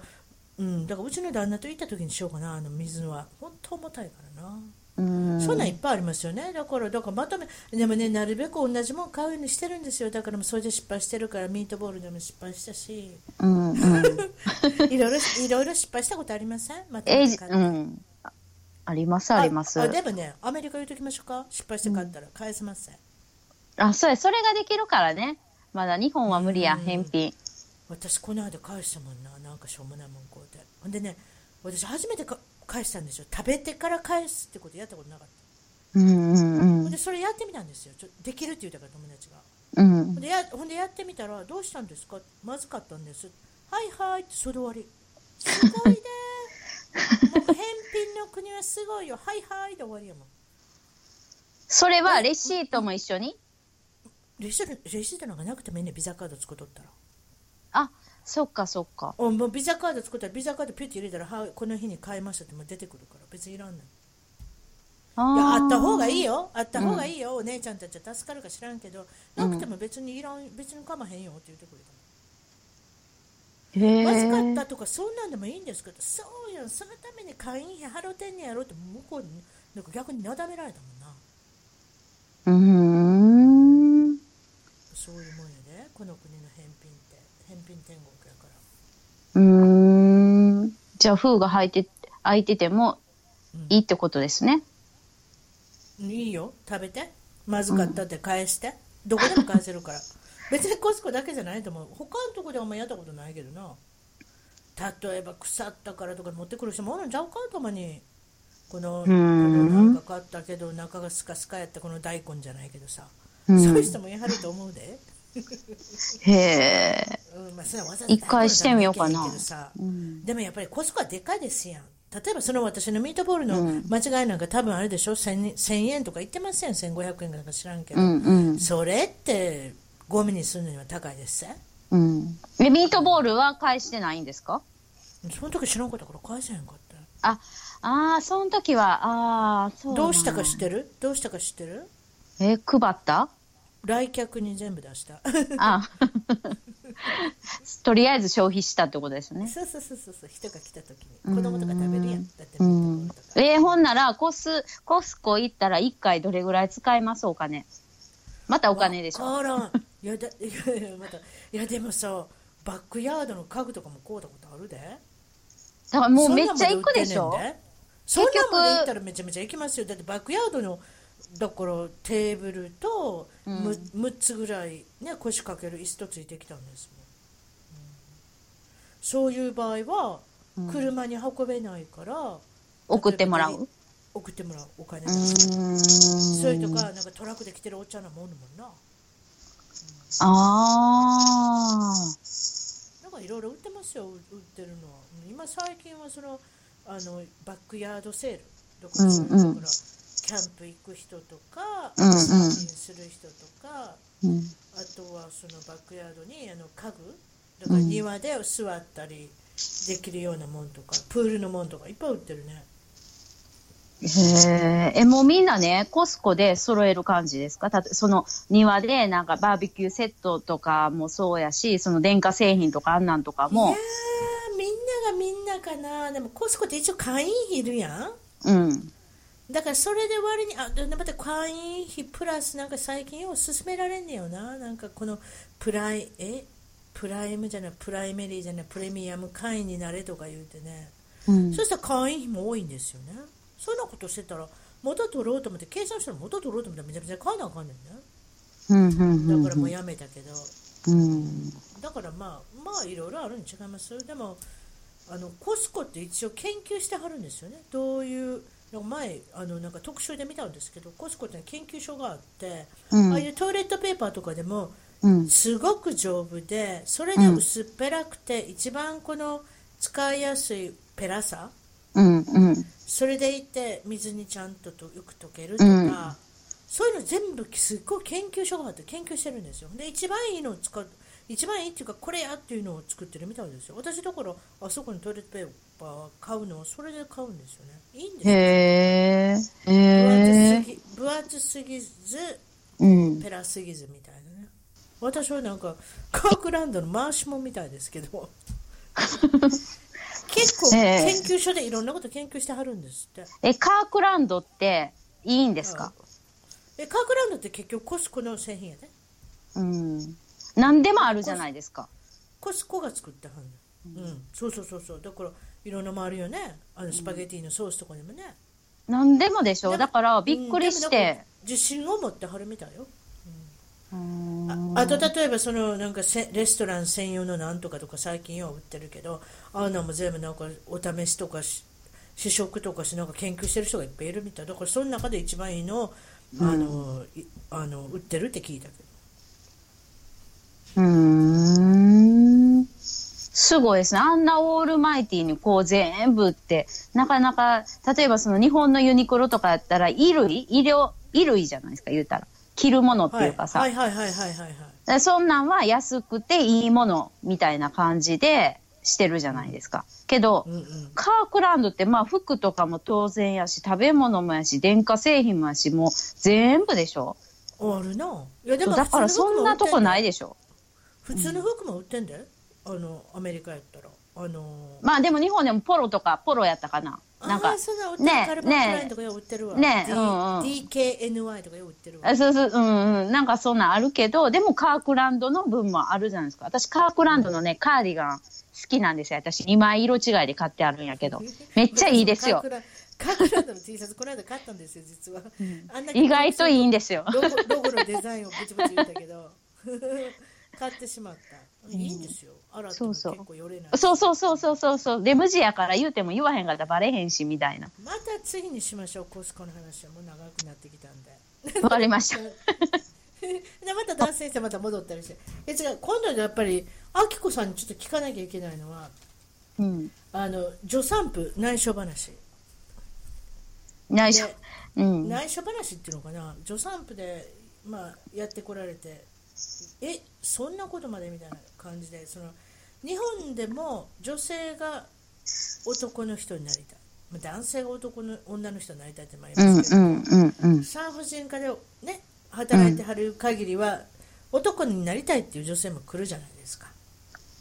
うんだからうちの旦那と行った時にしようかなあの水は。本当重たいからな、うん。そんなんいっぱいありますよね。だからだからまとめでもねなるべく同じもん買うようにしてるんですよ。だからもうそれで失敗してるからミートボールでも失敗したし。うんうん。いろいろいろいろ失敗したことありません？まとえうん。あります、あります。あでもねアメリカ言うときましょうか。失敗して買ったら。返せません、あ、そうや、それができるからね。まだ日本は無理や、うん。返品。私この間返したもんな。なんかしょうもないもんこうでほんでね私初めてか返したんですよ。食べてから返すってことやったことなかった。うんうんうん。ほんで。それやってみたんですよ。ちょできるって言ったから友達が。うん。ほんでやほんでやってみたらどうしたんですか？まずかったんです。はいはいってそれで終わり。すごいね。返品の国はすごいよ。はいはいで終わりやもん。それはレシートも一緒に？レシートレシートなんかなくてもいいね。ビザカード作っとったら。あ、そっかそっか。おもうビザカード作ったらビザカードピュッて入れたらはいこの日に買いましたってもう出てくるから別にいらんないあいやあーった方がいいよ。あった方がいいよ、お姉ちゃんたちは助かるか知らんけどなくても別にいらん別にかまへんよって言ってくれたへまずかっえ。たとかそんなんでもいいんですけどそうやんそのために会員費払ってんねやろって向こうになんか逆になだめられたもんな。うーん。そういうもんやでこの国の返品って。返品天国やから。うーん。じゃあ、封が入って、開いててもうん。いいってことですね。いいよ。食べて。まずかったって返して、どこでも返せるから。別にコスコだけじゃないと思う。他のとこではあんまやったことないけどな。例えば腐ったからとか持ってくる人もおるんちゃうかたまに。このなんか買ったけど中がスカスカやったこの大根じゃないけどさ、うん。そういう人もやはると思うで、へえ。うんまあ、一回してみようかな。うん。でもやっぱりコスコはでかいですやん。例えばその私のミートボールのうん。間違いなんか多分あれでしょ？1000, 1000円とか言ってません？1500円かなんか知らんけど、うんうん。それってゴミにするのには高いです。ぜうん。で、ミートボールは返してないんですか？その時知らんかったから返せへんかった。あ、ああ、その時は、ああ、そうどうしたか知ってる？どうしたか知ってる？え、配った？来客に全部出した。あ。とりあえず消費したってことですね。そうそうそうそうそう人が来た時に。子供とか食べるやん。だってうミートボーんルとか、えーほんならコス、コスコ行ったら1回どれぐらい使います？お金。またお金でしょ。わからん。いやだいやいやまた。いやでもさバックヤードの家具とかも買うたことあるで。だからもうめっちゃ行くでしょ。そんなん局行ったらめちゃめちゃ行きますよ。だってバックヤードのだからテーブルとむ、6つぐらい、ね、腰掛ける椅子とついてきたんですもん、うん。そういう場合は車に運べないから、送ってもらう？送ってもらうお金。それとかなんかトラックで来てるおっちゃんらもおるもんな。あなんかいろいろ売ってますよ、売ってるのは。うん今最近はそのあのバックヤードセール。だから、うん。うんだからキャンプ行く人とか、うんうんする人とか、ー。うんあとはそのバックヤードにあの家具、だから庭で座ったりできるようなもんとか、プールのもんとかいっぱい売ってるね。へえ、え、もうみんなね、コスコで揃える感じですか？たとその庭でなんかバーベキューセットとかもそうやし、その電化製品とかあんなんとかいやみんながみんなかな、でもコスコって一応会員費いるやん。うん。だからそれで割に、あ、でまた会員費プラスなんか最近よう勧められんねよな。なんかこのプライ、え？プライムじゃない、プライメリーじゃない、プレミアム会員になれとか言うてね。うんそしたら会員費も多いんですよね。そんなことしてたら、元取ろうと思って、計算したら元取ろうと思ったらめちゃめちゃ買わなあかんねんね。だからもうやめたけど。うん。だからまあ、まあいろいろあるに違います。でも、あのコスコって一応研究してはるんですよね。どういう、前あのなんか特集で見たんですけど、コスコって研究所があって、うんああいうトイレットペーパーとかでもうん。すごく丈夫で、それで薄っぺらくて、一番この使いやすいペラさ、うんうん。それでいて水にちゃんととよく溶けるとか、うんそういうの全部すっごい研究所があって研究してるんですよで一番いいのを使う一番いいっていうかこれやっていうのを作ってるみたいですよ私だからあそこにトイレットペーパー買うのをそれで買うんですよね。いいんですよ。へえ。へえ。分厚すぎずうん。ペラすぎずみたいなね。私はなんかカークランドのマーシモンみたいですけど。結構ええ。研究所でいろんなこと研究してはるんですって。え、カークランドっていいんですか？えカークランドって結局コスコの製品やで。うん。何でもあるじゃないですか。コスコが作ったはんねん。うん、そうそうそうそう。だからいろんなもあるよねあのスパゲティのソースとかにもね、何でもでしょでもだからびっくりして。か。自信を持ってはるみたいよ。うん。ああと例えばそのなんかせレストラン専用のなんとかとか最近は売ってるけどああいうのも全部なんかお試しとかし試食とかしなんか研究してる人がいっぱいいるみたい。だからその中で一番いいのをあの、いあの売ってるって聞いたけど。うーん。すごいですね。あんなオールマイティにこう全部って、なかなか、例えばその日本のユニクロとかやったら、衣類？衣料、衣類じゃないですか、言うたら。着るものっていうかさ。はいはいはいはいはいはいでそんなんは安くていいものみたいな感じでしてるじゃないですか。けど、うんうんカークランドってまあ服とかも当然やし、食べ物もやし、電化製品もやし、もう全部でしょ。あるないやでもだからそんなとこないででしょ。普通の服も売ってんだよ、あのアメリカやったらあのまあでも日本でもポロとかポロやったかななんかそうだ売ってるねカルバンクラインとかよう売ってるわねうんうん DKNY とかよう売ってるわあそうそう、うんうん。なんかそんなんあるけど、でもカークランドの分もあるじゃないですか。私カークランドのね、カーディガン好きなんですよ。私2枚色違いで買ってあるんやけど。めっちゃいいですよカーク。ランドの T シャツこの間買ったんですよ実は、あんな意外といいんですよ。ロゴロゴのデザインをブチブチ言ったけど買ってしまったいいんですよ洗っても結そうそう構よれないそうそうそうそうそうそう。で、無地やから言うても言わへんかったらバレへんし、みたいな。また次にしましょうコスコの話はもう長くなってきたんでわかりました。でまた脱線してまた戻ったりしてえ違う今度はやっぱりあきこさんにちょっと聞かなきゃいけないのはうん。あの助産婦内緒話内緒で。うん。内緒話っていうのかな助産婦で、まあ、やってこられてえそんなことまでみたいな感じでその日本でも女性が男の人になりたいまあ男性が男の女の人になりたいってもありうんますけど、うんうんうん。産婦人科で、ね、働いてはる限りは、男になりたいっていう女性も来るじゃないですか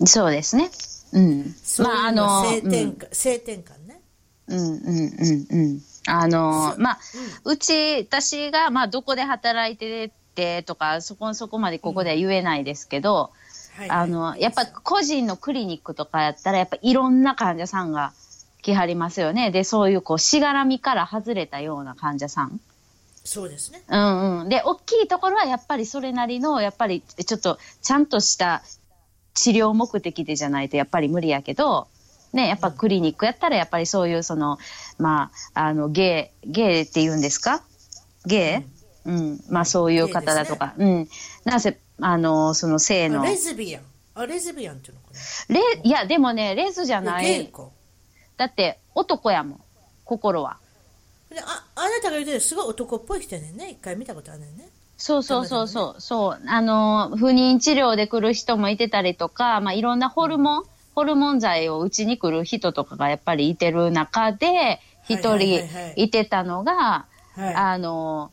そうですね。うん。そういうまあ、あのの、性転換、性転換ねうんうんうんうん。あの、まあ、うち、私が、まあ、どこで働いててとか、そこ、そこまでここでは言えないですけど、はいあの、やっぱ個人のクリニックとかやったら、やっぱいろんな患者さんが来はりますよね。で、そういうこう、しがらみから外れたような患者さん。そうですね。うんうん。で、大きいところはやっぱりそれなりの、やっぱりちょっとちゃんとした治療目的でじゃないとやっぱり無理やけど、ね、やっぱクリニックやったらやっぱりそういうその、まあ、あの、ゲイ、ゲイって言うんですか？ゲイ、うん、まあそういう方だとか、うん。なぜ、あの、その性の。あレレ、ズビアン。あレズビアンっていうのかいや、でもね、レズじゃない。か。だって男やもん、心は。でああなたが言うてるすごい男っぽい人やねんね。一回見たことあるね。んねそうそうそう。そう、そう。あの、不妊治療で来る人もいてたりとか、まあ、いろんなホルモン、ホルモン剤を打ちに来る人とかがやっぱりいてる中で、一はい人はいはいはい。いてたのが、はい。あの、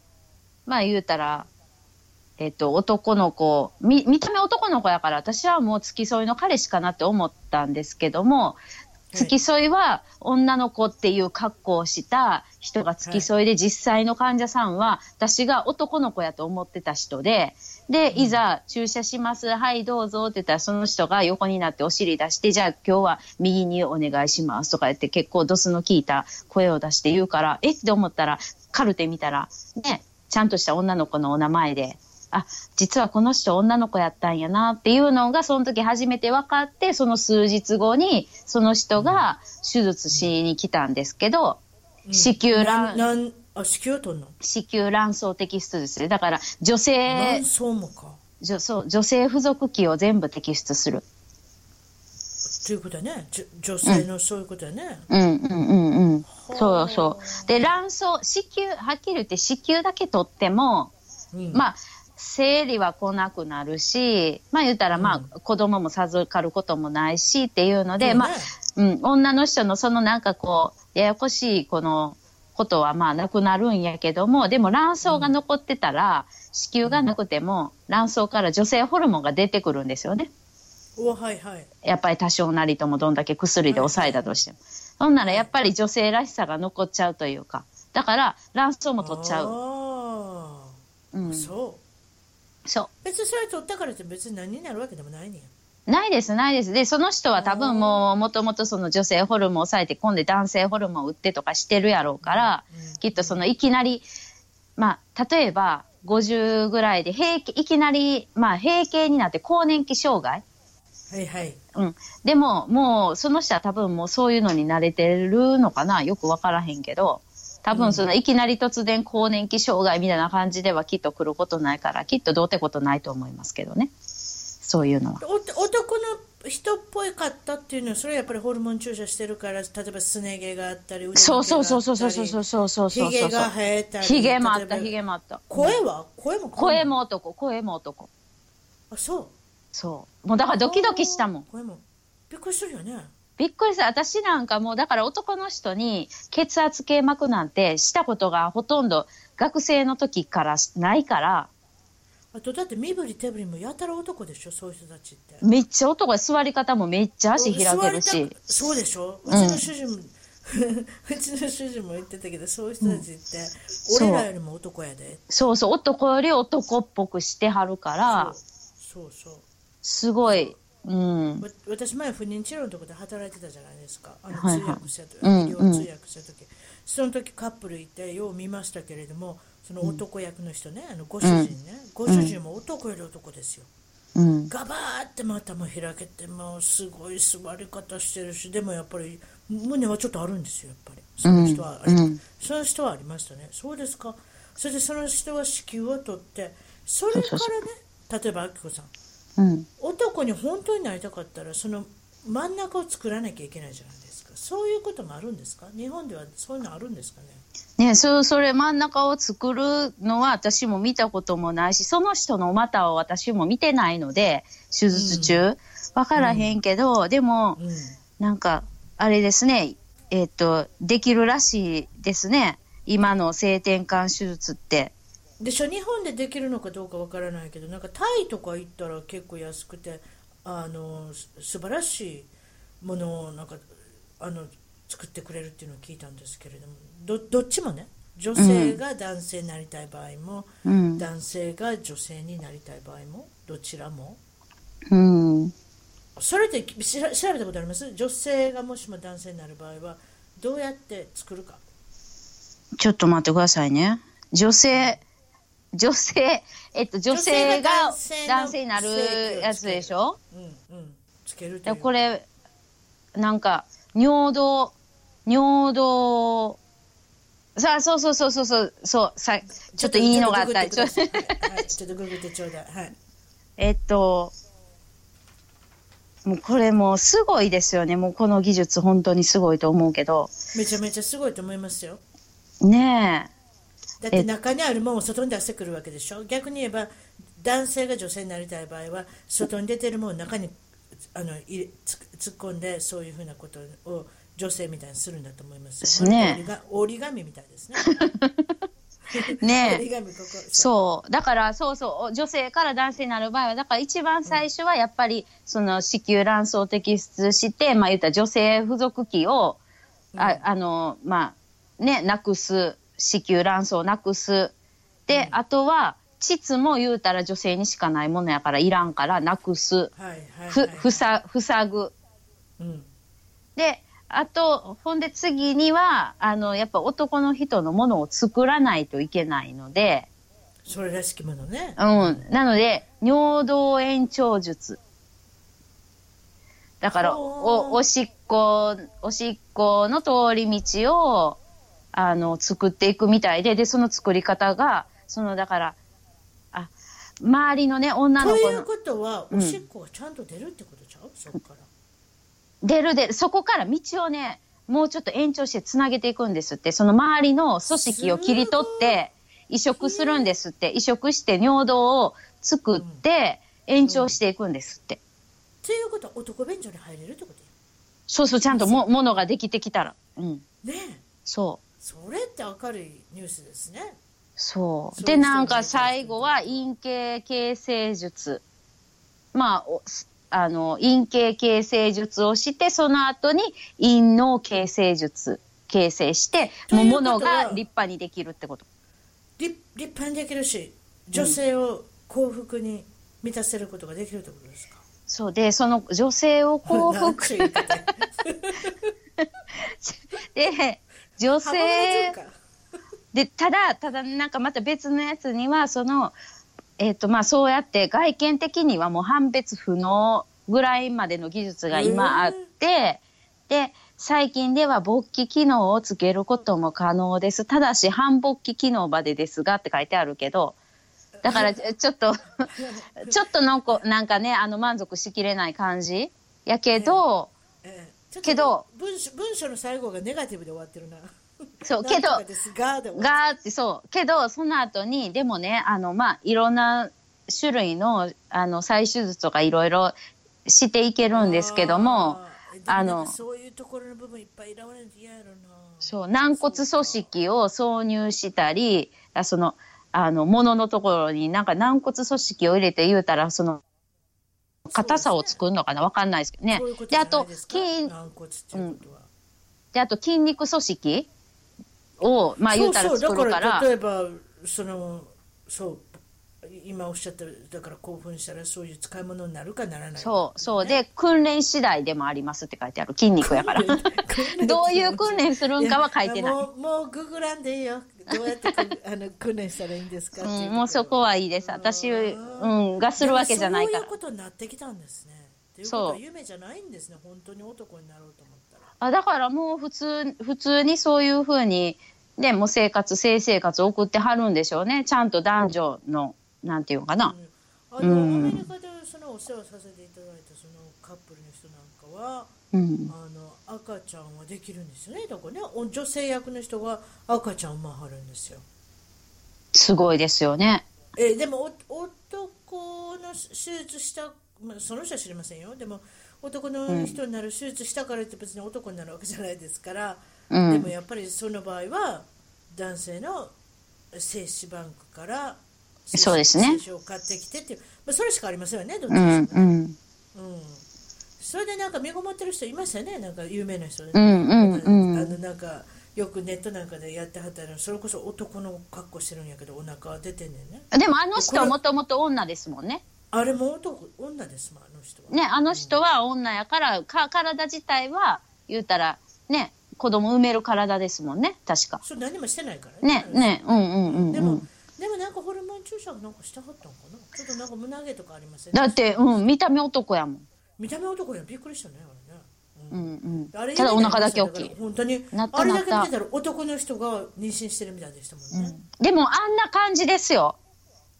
まあ言うたら、えっと、男の子、見、見た目男の子やから、私はもう付き添いの彼しかなって思ったんですけども、付き添いは女の子っていう格好をした人が付き添いで、実際の患者さんは私が男の子やと思ってた人で、で、いざ注射します、はいどうぞって言ったらその人が横になってお尻出して、じゃあ今日は右にお願いしますとか言って結構ドスの効いた声を出して言うから、え？って思ったらカルテ見たら、ね、ちゃんとした女の子のお名前で、あ、実はこの人女の子やったんやなっていうのがその時初めて分かって、その数日後にその人が手術しに来たんですけど、子宮卵、なんあ子宮取んの？子宮卵巣摘出ですね。だから女性卵、巣もか女そう女性付属器を全部摘出する。ということやね。女性のそういうことやね、うんうんうんうん。そうそう。で、卵巣、子宮、はっきり言って子宮だけ取っても、うん。まあ、生理は来なくなるし、まあ言ったらまあ、子供も授かることもないしっていうので、まあ、うん、女の人のそのなんかこう、ややこしいこのことはまあなくなるんやけども、でも卵巣が残ってたら、子宮がなくても卵巣から女性ホルモンが出てくるんですよね。おはいはいやっぱり多少なりともどんだけ薬で抑えたとしても。そんならやっぱり女性らしさが残っちゃうというか。だから卵巣も取っちゃう。あうん。あそうそ別にそれ取ったからって別に何になるわけでもないねんう。ないです、ないです。で、その人は多分もう、もともとその女性ホルモンを抑えて、今度男性ホルモンを打ってとかしてるやろうから、きっとそのいきなり、まあ、例えば、50ぐらいで平気、いきなり、まあ、閉経になって更年期障害はいはいうん。でも、もう、その人は多分もうそういうのに慣れてるのかな？よくわからへんけど、多分その、いきなり突然更年期障害みたいな感じではきっと来ることないから、きっとどうってことないと思いますけどね。そういうのは。お男の人っぽいかったっていうのはそれはやっぱりホルモン注射してるから例えばすね毛があったりそうそうそうそうそうそうそうそうそう。ひげが生えたりひげもあった、例えばひげもあった。声は？声も声も男、声も男。あそうそう。もうだからドキドキしたもん。声もびっくりするよね。びっくりした。私なんかもう、だから男の人に血圧計巻くなんてしたことがほとんど学生の時からないから、あとだって身振り手振りもやたら男でしょそういう人たちって。めっちゃ男で座り方もめっちゃ足開けるし。そうでしょ？うちうんの主人も、うちの主人も言ってたけどそういう人たちって、そう。俺らよりも男やで。そうそう、男より男っぽくしてはるから、そうそうすごい、うん。わ私前不妊治療のところで働いてたじゃないですか。あの通訳した時、うん医療通訳した時、その時カップルいてよう見ましたけれどもその男役の人ね、あのご主人ね、ご主人も男より男ですよ、うん。ガバーって股も開けてもうすごい座り方してるしでもやっぱり胸はちょっとあるんですよやっぱり。その人はうん。うん。その人はありましたね。そうですか。それでその人は子宮を取ってそれからね例えばあきこさんうん。男に本当になりたかったらその真ん中を作らなきゃいけないじゃないですかそういうこともあるんですか？日本ではそういうのあるんですかね？ねそそれ真ん中を作るのは私も見たこともないし、その人の股を私も見てないので、手術中。わからへんけど、でも、うんなんか、あれですね、えっ、と、できるらしいですね。今の性転換手術って。でしょ日本でできるのかどうかわからないけどなんかタイとか行ったら結構安くてあのす素晴らしいものをなんかあの作ってくれるっていうのを聞いたんですけれどもどどっちもね女性が男性になりたい場合も、うん。男性が女性になりたい場合もどちらもうん。それって調べたことあります？女性がもしも男性になる場合はどうやって作るかちょっと待ってくださいね。女性、女性、えっと、女性が男性になるやつでしょ？うんうんつけるとこれ、なんか、尿道、尿道、さあ、そうそうそうそうそう、そう、さ、ちょっといいのがあった。ちょちょっとググってちょうだい。はい。えっと、もうこれもうすごいですよね。もうこの技術本当にすごいと思うけど。めちゃめちゃすごいと思いますよ。ねだって中にあるものを外に出してくるわけでしょ？逆に言えば、男性が女性になりたい場合は、外に出てるものを中にあの突っ込んで、そういうふうなことを女性みたいにするんだと思いますよ。ね折りが折り紙みたいですね。え。ね折り紙ここ。そう。だから、そうそう。女性から男性になる場合は、だから一番最初はやっぱり、その子宮卵巣を摘出して、まあ言ったら女性付属器を、ああの、まあ、ね、なくす。子宮卵巣をなくす。で、あとは、膣も言うたら女性にしかないものやからいらんからなくす。ふ、はい。ふさ、塞ぐ。うん。で、あと、ほんで次には、あの、やっぱ男の人のものを作らないといけないので、それらしきものね。うん。なので、尿道延長術。だから、お、おしっこ、おしっこの通り道を、あの、作っていくみたいで、で、その作り方が、その、だから、あ、周りのね、女の子の、ということは、うん。おしっこがちゃんと出るってことちゃう？そこから。出るで、そこから道をね、もうちょっと延長してつなげていくんですって、その周りの組織を切り取って、移植するんですって、移植して尿道を作って、延長していくんですって。ということは男便所に入れるってこと？やそうそう、ちゃんとも、ものができてきたら。うん。ねえ。そう。それって明るいニュースですねそう。で、なんか最後は陰茎形成術。まあ、あの、陰茎形成術をして、その後に陰脳形成術形成して、もものが立派にできるってこと。立立派にできるし女性を幸福に満たせることができるってことですか、そうで、その女性を幸福 で、女性。か。で、ただ、ただ、なんかまた別のやつには、その、えっ、と、まあ、そうやって外見的にはもう判別不能ぐらいまでの技術が今あって、で、最近では勃起機能をつけることも可能です。ただし、反勃起機能までですがって書いてあるけど、だから、ちょっと、ちょっとなんか、なんかね、あの、満足しきれない感じやけど、ええけど文章文章の最後がネガティブで終わってるなそう、けどなんとか、ですがで終わっがーってそう。けど、その後に、でもね、あの、まあ、いろんな種類の、あの、再手術とかいろいろしていけるんですけども、あのそういうところの部分いっぱいいらわれて嫌やろなそう、軟骨組織を挿入したり、あその、あの、もののところになんか軟骨組織を入れて言うたら、その、硬さを作るのかな？わかんないですけどね。そういうで、あと筋、うことは。で、あと筋肉組織を、まあ言うたらそうそう作るから、だから例えばそのそう今おっしゃっただから興奮したらそういう使い物になるかならないかそう、そう。で、訓練次第でもありますって書いてある。筋肉やから。どういう訓練するんかは書いてない。もうもうググらんでいいよどうやってくあの訓練したらいいんですかうん、もうそこはいいです。私、うん、がするわけじゃないからそういう。ことになってきたんですねそう夢じゃないんですね本当に男になろうと思ったらあだからもう普通、普通にそういうふうに、ね、もう生活、性生活を送ってはるんでしょうね。ちゃんと男女の、なんていうのかな。あの、うん。アメリカでそのお世話させていただいたそのカップルの人なんかはうん。あの赤ちゃんはできるんですよね。だからねお女性役の人が赤ちゃんを産まはるんですよ。すごいですよね。えでもお男の手術した、まあ、その人は知りませんよ。でも男の人になる手術したからって別に男になるわけじゃないですから、うん。でもやっぱりその場合は男性の精子バンクからそうですねを買ってきてっていう、まあ、それしかありませんよねどっちうん、にうん。うんそれでなんか身ごもってる人いましたよねなんか有名な人で、うんうんうんあのなんかよくネットなんかでやってはったのそれこそ男の格好してるんやけどお腹は出てんねんねでもあの人はもともと女ですもんね。あれも男女ですもんあの人はね、あの人は女やから、か体自体は、言うたら、ね、子供産める体ですもんね、確か。それ何もしてないからね、ね、うんうんうんうん。でもなんかホルモン注射なんかしたはったんかな？ちょっとなんか胸毛とかありません？だって、うん、見た目男やもん。見た目男やんびっくりしたねあれね、ううんんあれうん。ただお腹だけ大きい。本当になったあれだけ見てたら男の人が妊娠してるみたいでしたもんね、でもあんな感じですよ。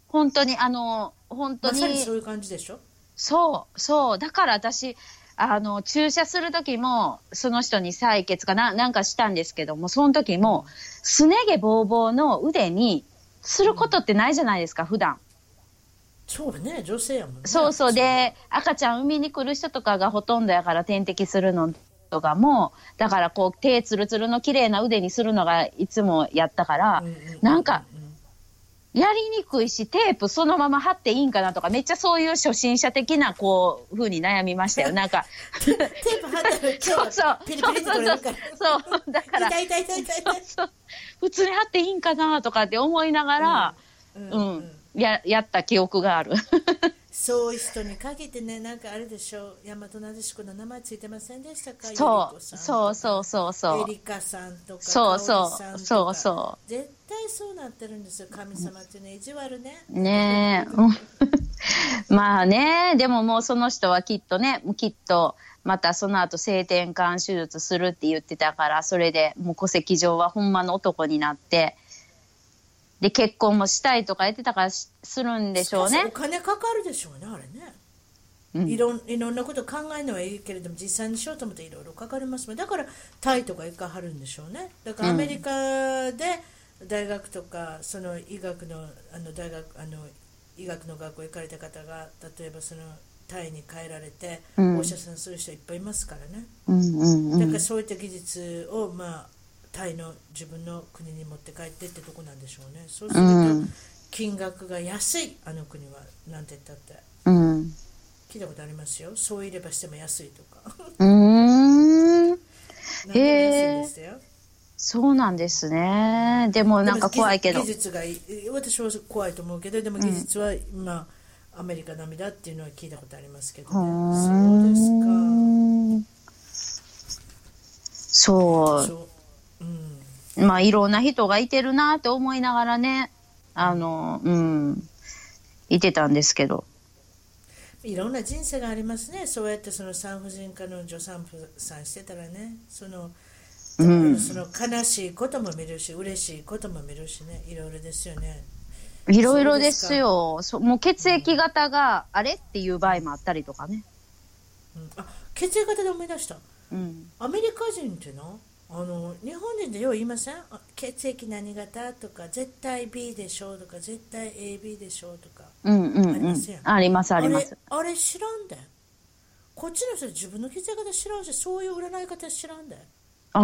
本当に、あの、本当に。まさにそういう感じでしょ？そう、そう。だから私、あの、注射する時も、その人に採血かな、なんかしたんですけども、その時も、すね毛ぼうぼうの腕に、することってないじゃないですか、普段。そうね女性やもんねそうそう。で、赤ちゃん産みに来る人とかがほとんどやから点滴するのとかも、だからこう、手つるつるの綺麗な腕にするのがいつもやったからうんうん、なんか、やりにくいし、テープそのまま貼っていいんかなとか、めっちゃそういう初心者的な、こう、風に悩みましたよ。なんか、テープ貼ったらそうそうは。ピリピリって取れるから。そう、だから、痛い痛い痛い痛い痛いそう。普通に貼っていいんかなとかって思いながら、う。んう。ん、や、やった記憶がある。そう。いう。人に限ってね、なんかあれでしょう、大和なでしこの名前ついてませんでしたかそう、そう。そう。そう。そう。エ。リカさんとか、そう。そう。そう。そ絶対そうなってるんですよ、神様ってね、意地悪ね。ねえ。うん まあね、でももうその人はきっとね、きっと、またその後性転換手術するって言ってたから、それでもう戸籍上はほんまの男になって、で、結婚もしたいとか言ってたからしするんでしょうねしかしお。金かかるでしょうね、あれね。うんいろんいろんなこと考えるのはいいけれども実際にしようと思っていろいろかかりますだからタイとか行かはるんでしょうねだからアメリカで大学とかその医学のあの大学あの医学の学校行かれた方が例えばそのタイに帰られて、うん。お医者さんする人いっぱいいますからね。うんうんうん。だからそういった技術を、まあ、タイの自分の国に持って帰ってってとこなんでしょうね。そうするとうん。金額が安いあの国は。なんて言ったって。うん。聞いたことありますよ。そういればしても安いとか。うーん。安いですよそうなんですね。でもなんか怖いけど。技。術が私は怖いと思うけどでも技術は、まあアメリカ並みだっていうのは聞いたことありますけどね。そうですかん。そそう。うん。う。まあいろんな人がいてるなって思いながらね、あの、うん、いてたんですけど。いろんな人生がありますね。そうやってその産婦人科の助産婦さんしてたらね。その,、うん。その悲しいことも見るし嬉しいことも見るしね。いろいろですよね。いろいろですよ。そもう血液型があれっていう場合もあったりとかね。うん。あ血液型で思い出した。うん。アメリカ人ってなあの日本人でよう言いません？あ血液何型とか絶対 B でしょうとか絶対 AB でしょうとか。うんうんうん。ありますや。ん。ありますありまれす。あれ知らんで。こっちの人自分の血液型知らんしそういう占い方知らんで、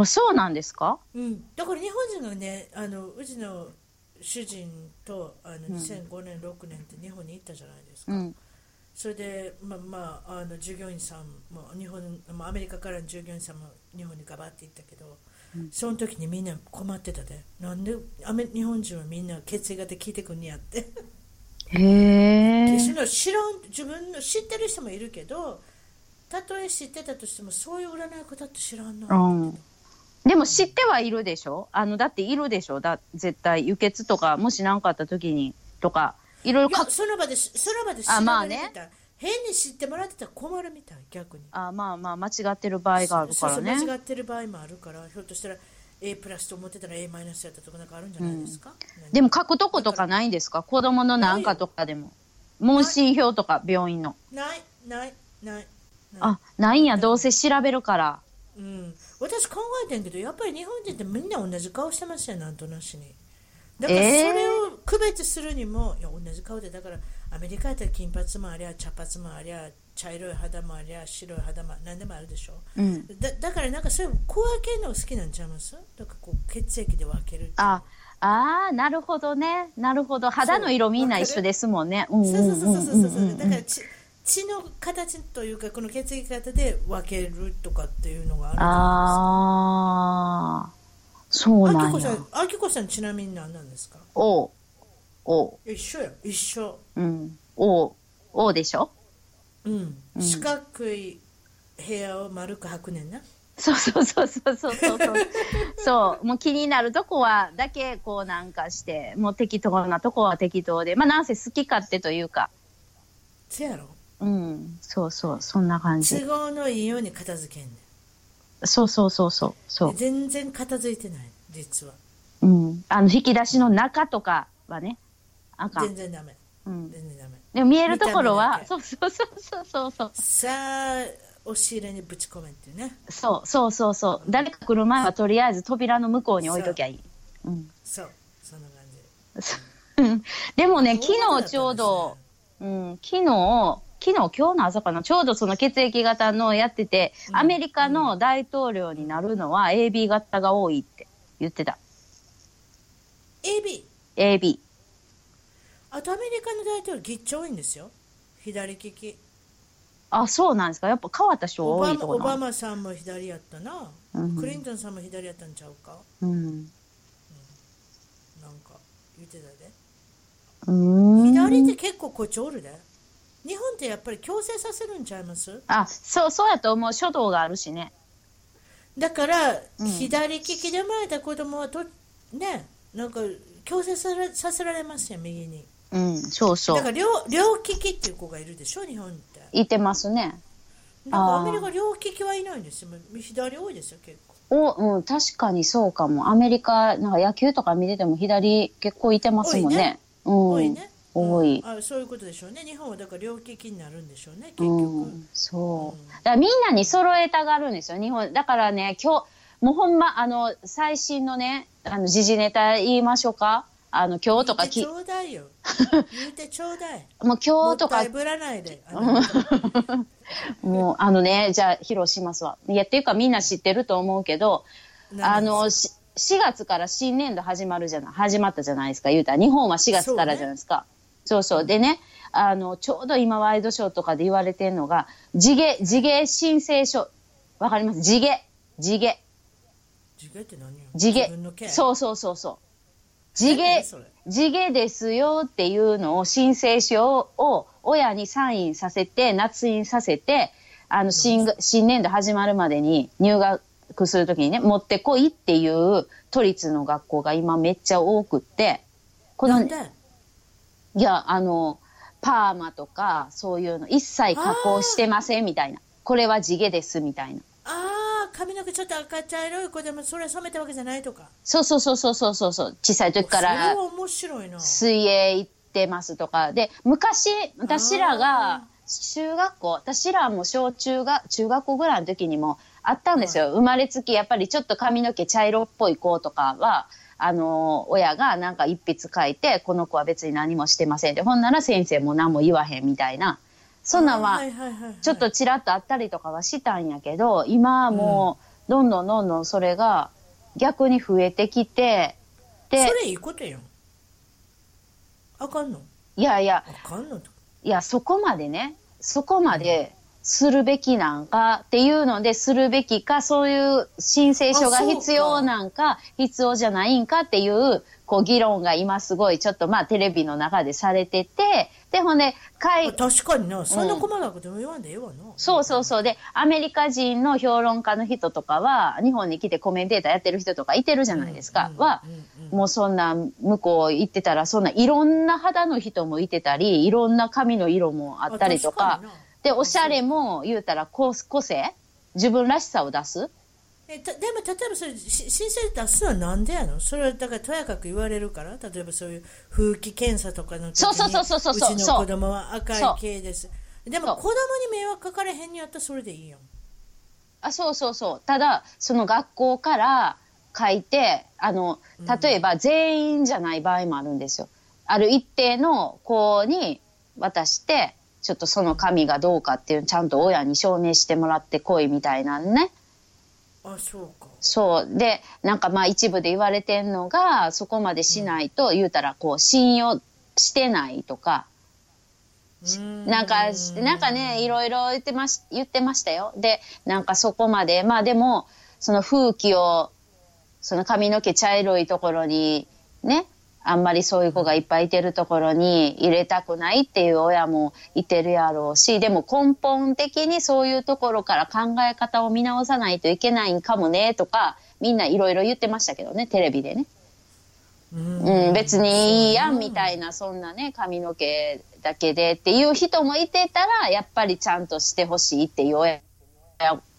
あ、そうなんですか？うん、だから日本人がねあのうちの主人とあの2005年、6年って日本に行ったじゃないですか、うん。それで、まあまあ、あの従業員さんも日本、まあ、アメリカからの従業員さんも日本にガバって行ったけど、その時にみんな困ってたで。なんでアメ日本人はみんな血液型聞いてくんにやって。へえ。知らん知らん自分の知ってる人もいるけどたとえ知ってたとしてもそういう占い方って知らんな、うん。でも知ってはいるでしょ？あの、だっているでしょ？だ、絶対。輸血とか、もし何かあった時に、とか、いろいろかその場でその場で調あまあねべられてた、変に知ってもらってたら困るみたい逆に。あまあまあ、間違ってる場合があるからね。そう。そう間違ってる場合もあるからひょっとしたら A プラスと思ってたら A マイナスやったとかなんかあるんじゃないですか、でも書くとことかないんですか？子供のなんかとかでも。問診票とか、病院の。ない。ない。ない。ない。あ、ないんや、どうせ調べるから。うん、私考えてんけどやっぱり日本人ってみんな同じ顔してますよなんとなしにだからそえーれを区別するにも、いや同じ顔でだからアメリカやったら金髪もありゃ茶髪もありゃ茶色い肌もありゃ白い肌も何でもあるでしょうん。だだからなんかそういう小分けるのが好きなんちゃいます？だからこう血液で分けるあ、あーなるほどね。なるほど。肌の色みんな一緒ですもんね。そうそうそうそうそうそう、だから血血の形というかこの血液型で分けるとかっていうのがあるじゃああ、そうないなんやですか。あきこ。さん、あきこさんちなみに何なんですか？おう、おう、一緒や一緒うん。おう、おうでしょ？うん、四角い部屋を丸く履くねんなそうそうそうそうそうそうそう。そう。もう気になるとこは、だけこうなんかして、もう適当なとこは適当で。まあなんせ好き勝手というか。せやろうん。そうそう。そんな感じ。都合のいいように片付けんねそうそうそうそう。そん全然片付いてない実はう。うん。あの、引き出しの中とかはね、あかん。全然ダメうん。全然ダメでも見えるところは見、そうそうそうそうそうそう。さあ押し入れにぶち込めっていうねそうそうそうそう。誰か来る前はとりあえず扉の向こうに置いときゃいい。うん。そうそんな感じ でもね、昨日ちょうど、うん、昨日、昨日、今日の朝かな、ちょうどその血液型のやってて、うん。アメリカの大統領になるのは AB 型が多いって言ってた。AB AB。あとアメリカの大統領ぎっちょ多いんですよ。左利き。あ、そうなんですか。やっぱ変わった人多いとこなバマさんも左やったな、うん。クリントンさんも左やったんちゃうか？うん。なんか言ってたで。うーん。左って結構こっちおるで日本ってやっぱり強制させるんちゃいます？あ、そう、そうやと思う。書道があるしね。だから、うん左利きで生まれた子供はとねなんか強制されさせられますよ右にうん、そうそう。だから両両利きっていう子がいるでしょ？日本っていてますね。なんかアメリカ両利きはいないんですよ左多いですよ結構お、うん、確かにそうかも。アメリカ、なんか野球とか見てても左結構いてますもんね。多いね、うん。多い。うんあそういうことでしょうね日本はだから両利きになるんでしょうね結う局、ん、そううん。だからみんなに揃えたがるんですよ、日本。だからね、今日、もうほんま、あの、最新のね、あの、時事ネタ言いましょうか？あの、今日とかき、言ってちょうだいよ 言うてちょうだいもう今日とかぶらないで もう、あのね、じゃあ、披露しますわ。いや、っていうかみんな知ってると思うけど、あの、し4月から新年度始まるじゃない、始まったじゃないですか、言うたら。日本は4月からじゃないですか。そうそう。でね、あの、ちょうど今ワイドショーとかで言われてるのが、地毛、地毛申請書。わかります？地毛。地毛。地毛って何よ？地毛自分の毛。そうそうそうそう。地毛地毛ですよっていうのを申請書を親にサインさせて、捺印させて、あの、新が、新年度始まるまでに入学するときにね、持ってこいっていう都立の学校が今めっちゃ多くって、このなん、で？いや、あの、パーマとか、そういうの一切加工してませんみたいな。これは地毛ですみたいな。ああ髪の毛ちょっと赤茶色い子でもそれ染めたわけじゃないとかそうそうそうそうそうそうそう。小さい時かそれらは面白いな水泳行ってますとか。で、昔、私らあが、中学校、私らも小中が、中学校ぐらいの時にもあったんですよ。生まれつき、やっぱりちょっと髪の毛茶色っぽい子とかは、あの、親がなんか一筆書いて、この子は別に何もしてませんって。ほんなら先生も何も言わへんみたいな。そんなんは、ちょっとちらっとあったりとかはしたんやけど、今はもう、どんどんどんどんそれが逆に増えてきて、で、それいいことやん。あかんの？いやいや、あかんのいや、そこまでね、そこまでするべきなんかっていうのでするべきか、そういう申請書が必要なんか、必要じゃないんかっていう、こう議論が今すごいちょっとまあテレビの中でされてて、で、ほんで、海、確かになそんな細かくでも言わんでええわな、そうそうそう。で、アメリカ人の評論家の人とかは、日本に来てコメンテーターやってる人とかいてるじゃないですか。うんはうんうん、もうそんな、向こう行ってたら、そんないろんな肌の人もいてたり、いろんな髪の色もあったりとかかで、おしゃれも言うたら個個性？自分らしさを出す？えたでも例えばそれし申請出すのはなんでやの？それはだからとやかく言われるから？例えばそういう風紀検査とかの時にそうそうそうそうそうちの子供は赤い系です。でも子供に迷惑かかれへんにやったらそれでいいよあ、そうそうそう。ただ、その学校から書いて、あの、例えば全員じゃない場合もあるんですよ。ある一定の子に渡して、ちょっとその紙がどうかっていうちゃんと親に証明してもらってこいみたいなんね。あそうかそう。で、なんかまあ一部で言われてんのが、そこまでしないと、言うたらこう信用してないとか、なんか、なんかね、いろいろ言ってまし、言ってましたよ。で、なんかそこまで、まあでも、その風紀を、その髪の毛茶色いところに、ね、あんまりそういう子がいっぱいいてるところに入れたくないっていう親もいてるやろうし、でも根本的にそういうところから考え方を見直さないといけないんかもね、とか、みんないろいろ言ってましたけどね、テレビでね。うんうん、別にいいやんみたいな、そんなね、髪の毛だけでっていう人もいてたら、やっぱりちゃんとしてほしいっていう親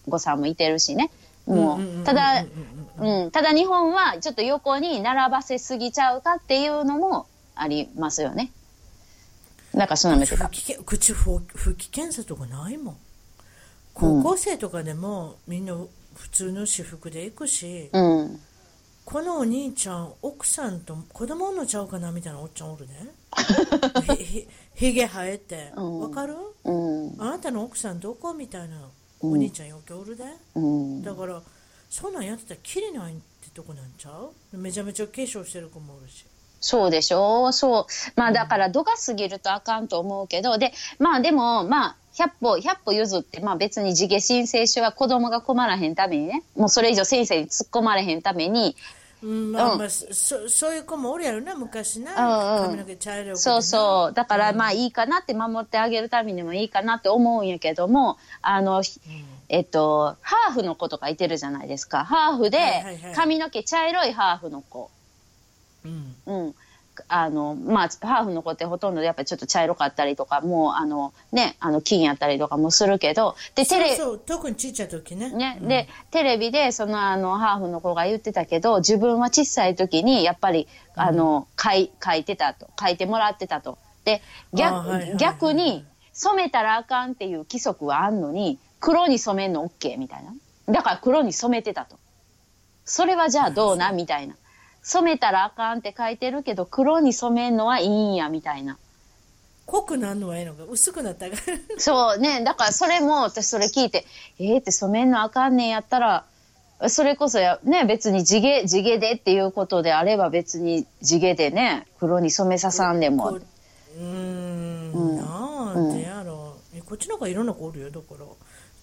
御さんもいてるしね。もう、ただ、うん、ただ日本はちょっと横に並ばせすぎちゃうかっていうのもありますよね。なんかその口風風紀検査とかないもん。高校生とかでもみんな普通の私服で行くし、うん。このお兄ちゃん奥さんと子供のちゃうかなみたいなおっちゃんおるね。ひひひげ生えて。うん。わかる？うん。あなたの奥さんどこ？みたいなお兄ちゃんよくおるで、うん。だからそんなんやってたらきりないってとこなんちゃう？めちゃめちゃ化粧してる子もおるし。そうでしょ？うそう。まあだから度が過ぎるとあかんと思うけど、で、まあでも、まあ、100歩、100歩譲って、まあ別に地毛申請書は子供が困らへんためにね、もうそれ以上先生に突っ込まれへんために、うんまあそそういう子もおるやろな昔な、うんうん。髪の毛茶色そうそう。だからまあいいかなって守ってあげるためにもいいかなって思うんやけども、あの、えっと、ハーフの子とかいてるじゃないですか。ハーフで髪の毛茶色いハーフの子。うんうん。あの、まあ、ハーフの子ってほとんどやっぱりちょっと茶色かったりとか、もう、あの、ね、あの、金やったりとかもするけど、で、テレ、そうそう特にちっちゃい時ねね、で、テレビで、その、あの、ハーフの子が言ってたけど、自分は小さい時に、やっぱり、あの、書い、書いてたと、書いてもらってたと。で、逆、あはいはいはい逆に、染めたらあかんっていう規則はあんのに、黒に染めんの OK みたいな。だから黒に染めてたと。それはじゃあどうな？みたいな。染めたらあかんって書いてるけど、黒に染めんのはいいんや、みたいな。濃くなるのはええのか薄くなったからそうね、だからそれも私それ聞いて、えーって染めんのあかんねんやったら、それこそや、ね、別に地毛、地毛でっていうことであれば別に地毛でね、黒に染めささんでもこう。うーんなんでやろう、えこっちの方がいろんな子おるよだから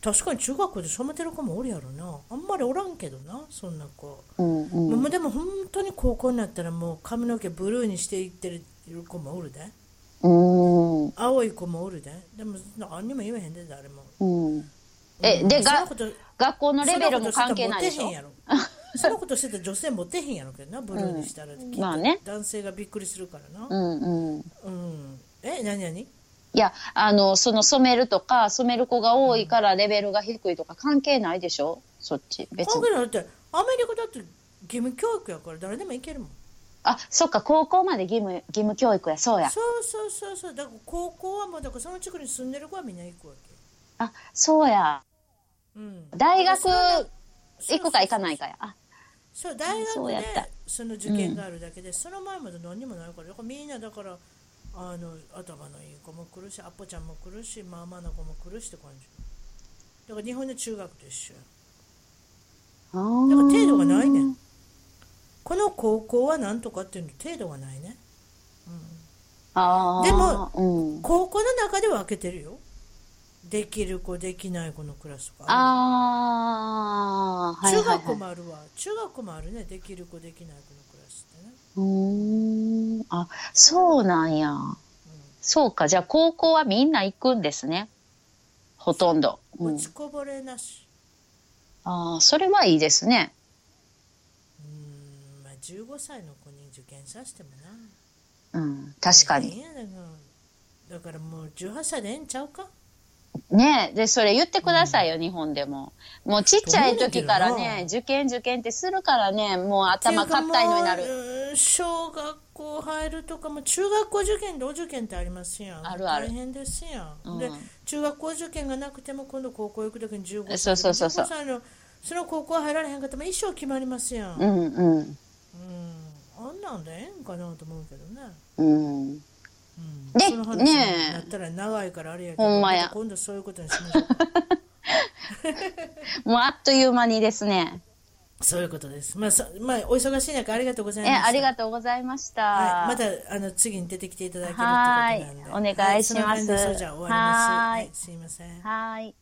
確かに中学校で染めてる子もおるやろな。あんまりおらんけどなそんな子、うんうん。もうでも本当に高校になったらもう髪の毛ブルーにしていってる子もおるで。うん。青い子もおるで。でも何にも言えへんで誰も。うん。え、で、がそんなこと、学校のレベルも関係ないでしょ そんなことしてたらモテへんやろ。そんなことしてたら女性モテへんやろけどなブルーにしたら、きっとまあね。男性がびっくりするからな。うんうん。うん。え何何？いや、あの、その染めるとか、染める子が多いからレベルが低いとか関係ないでしょ？そっち。別に。関係ないだってアメリカだって義務教育やから誰でも行けるもんあ、そっか、高校まで義務、義務教育や、そうや。そうそうそうそうだから高校はもうだからその地区に住んでる子はみんな行くわあ、そうや。け、うん、大学行くか行かないかや。あ、そう大学でその受験があるだけで、その前まで何にもないからだからみんなだからあの頭のいい子も来るしアッポちゃんも来るしママの子も来るしって感じ。だから日本の中学と一緒。やあだからー程度がないねん。この高校はなんとかっていうの程度がないね、ああ。でもうん。高校の中で分けてるよ。できる子できない子のクラスとかああ、はいはい、中学校はい。もあるわ。中学校もあるね。できる子できない子のうーん。あ、そうなんや。そうか。じゃあ高校はみんな行くんですね。ほとんど。うん落ちこぼれなしああ、それはいいですね。うんまあ15歳の子に受験させてもなうん。確かに。だからもう18歳でええんちゃうか？ねえ。で、それ言ってくださいよ、日本でも。もうちっちゃい時からね、受験受験ってするからね、もう頭かったいのになる。小学校入るとかも中学校受験でお受験ってありますやんあるある大変ですやん、うんで中学校受験がなくても今度高校行く時に15歳そうそうそうそう15歳のその高校入られへんかったら一生決まりますやん、うんうん。うんあんなんでええんかなと思うけどね、うん。うん、でねえ。ったら長いからあれやけどほんまや。た今度そういうことにしましょう。か もうあっという間にですね。そういうことです。まあ、そまあ、お忙しい中ありがとうございえ、ました。ありがとうございました。はい、またあの次に出てきていただけるとなんで、はい。お願いします。はその辺でそれじゃあ終わります。はい。はい、すいません。はい。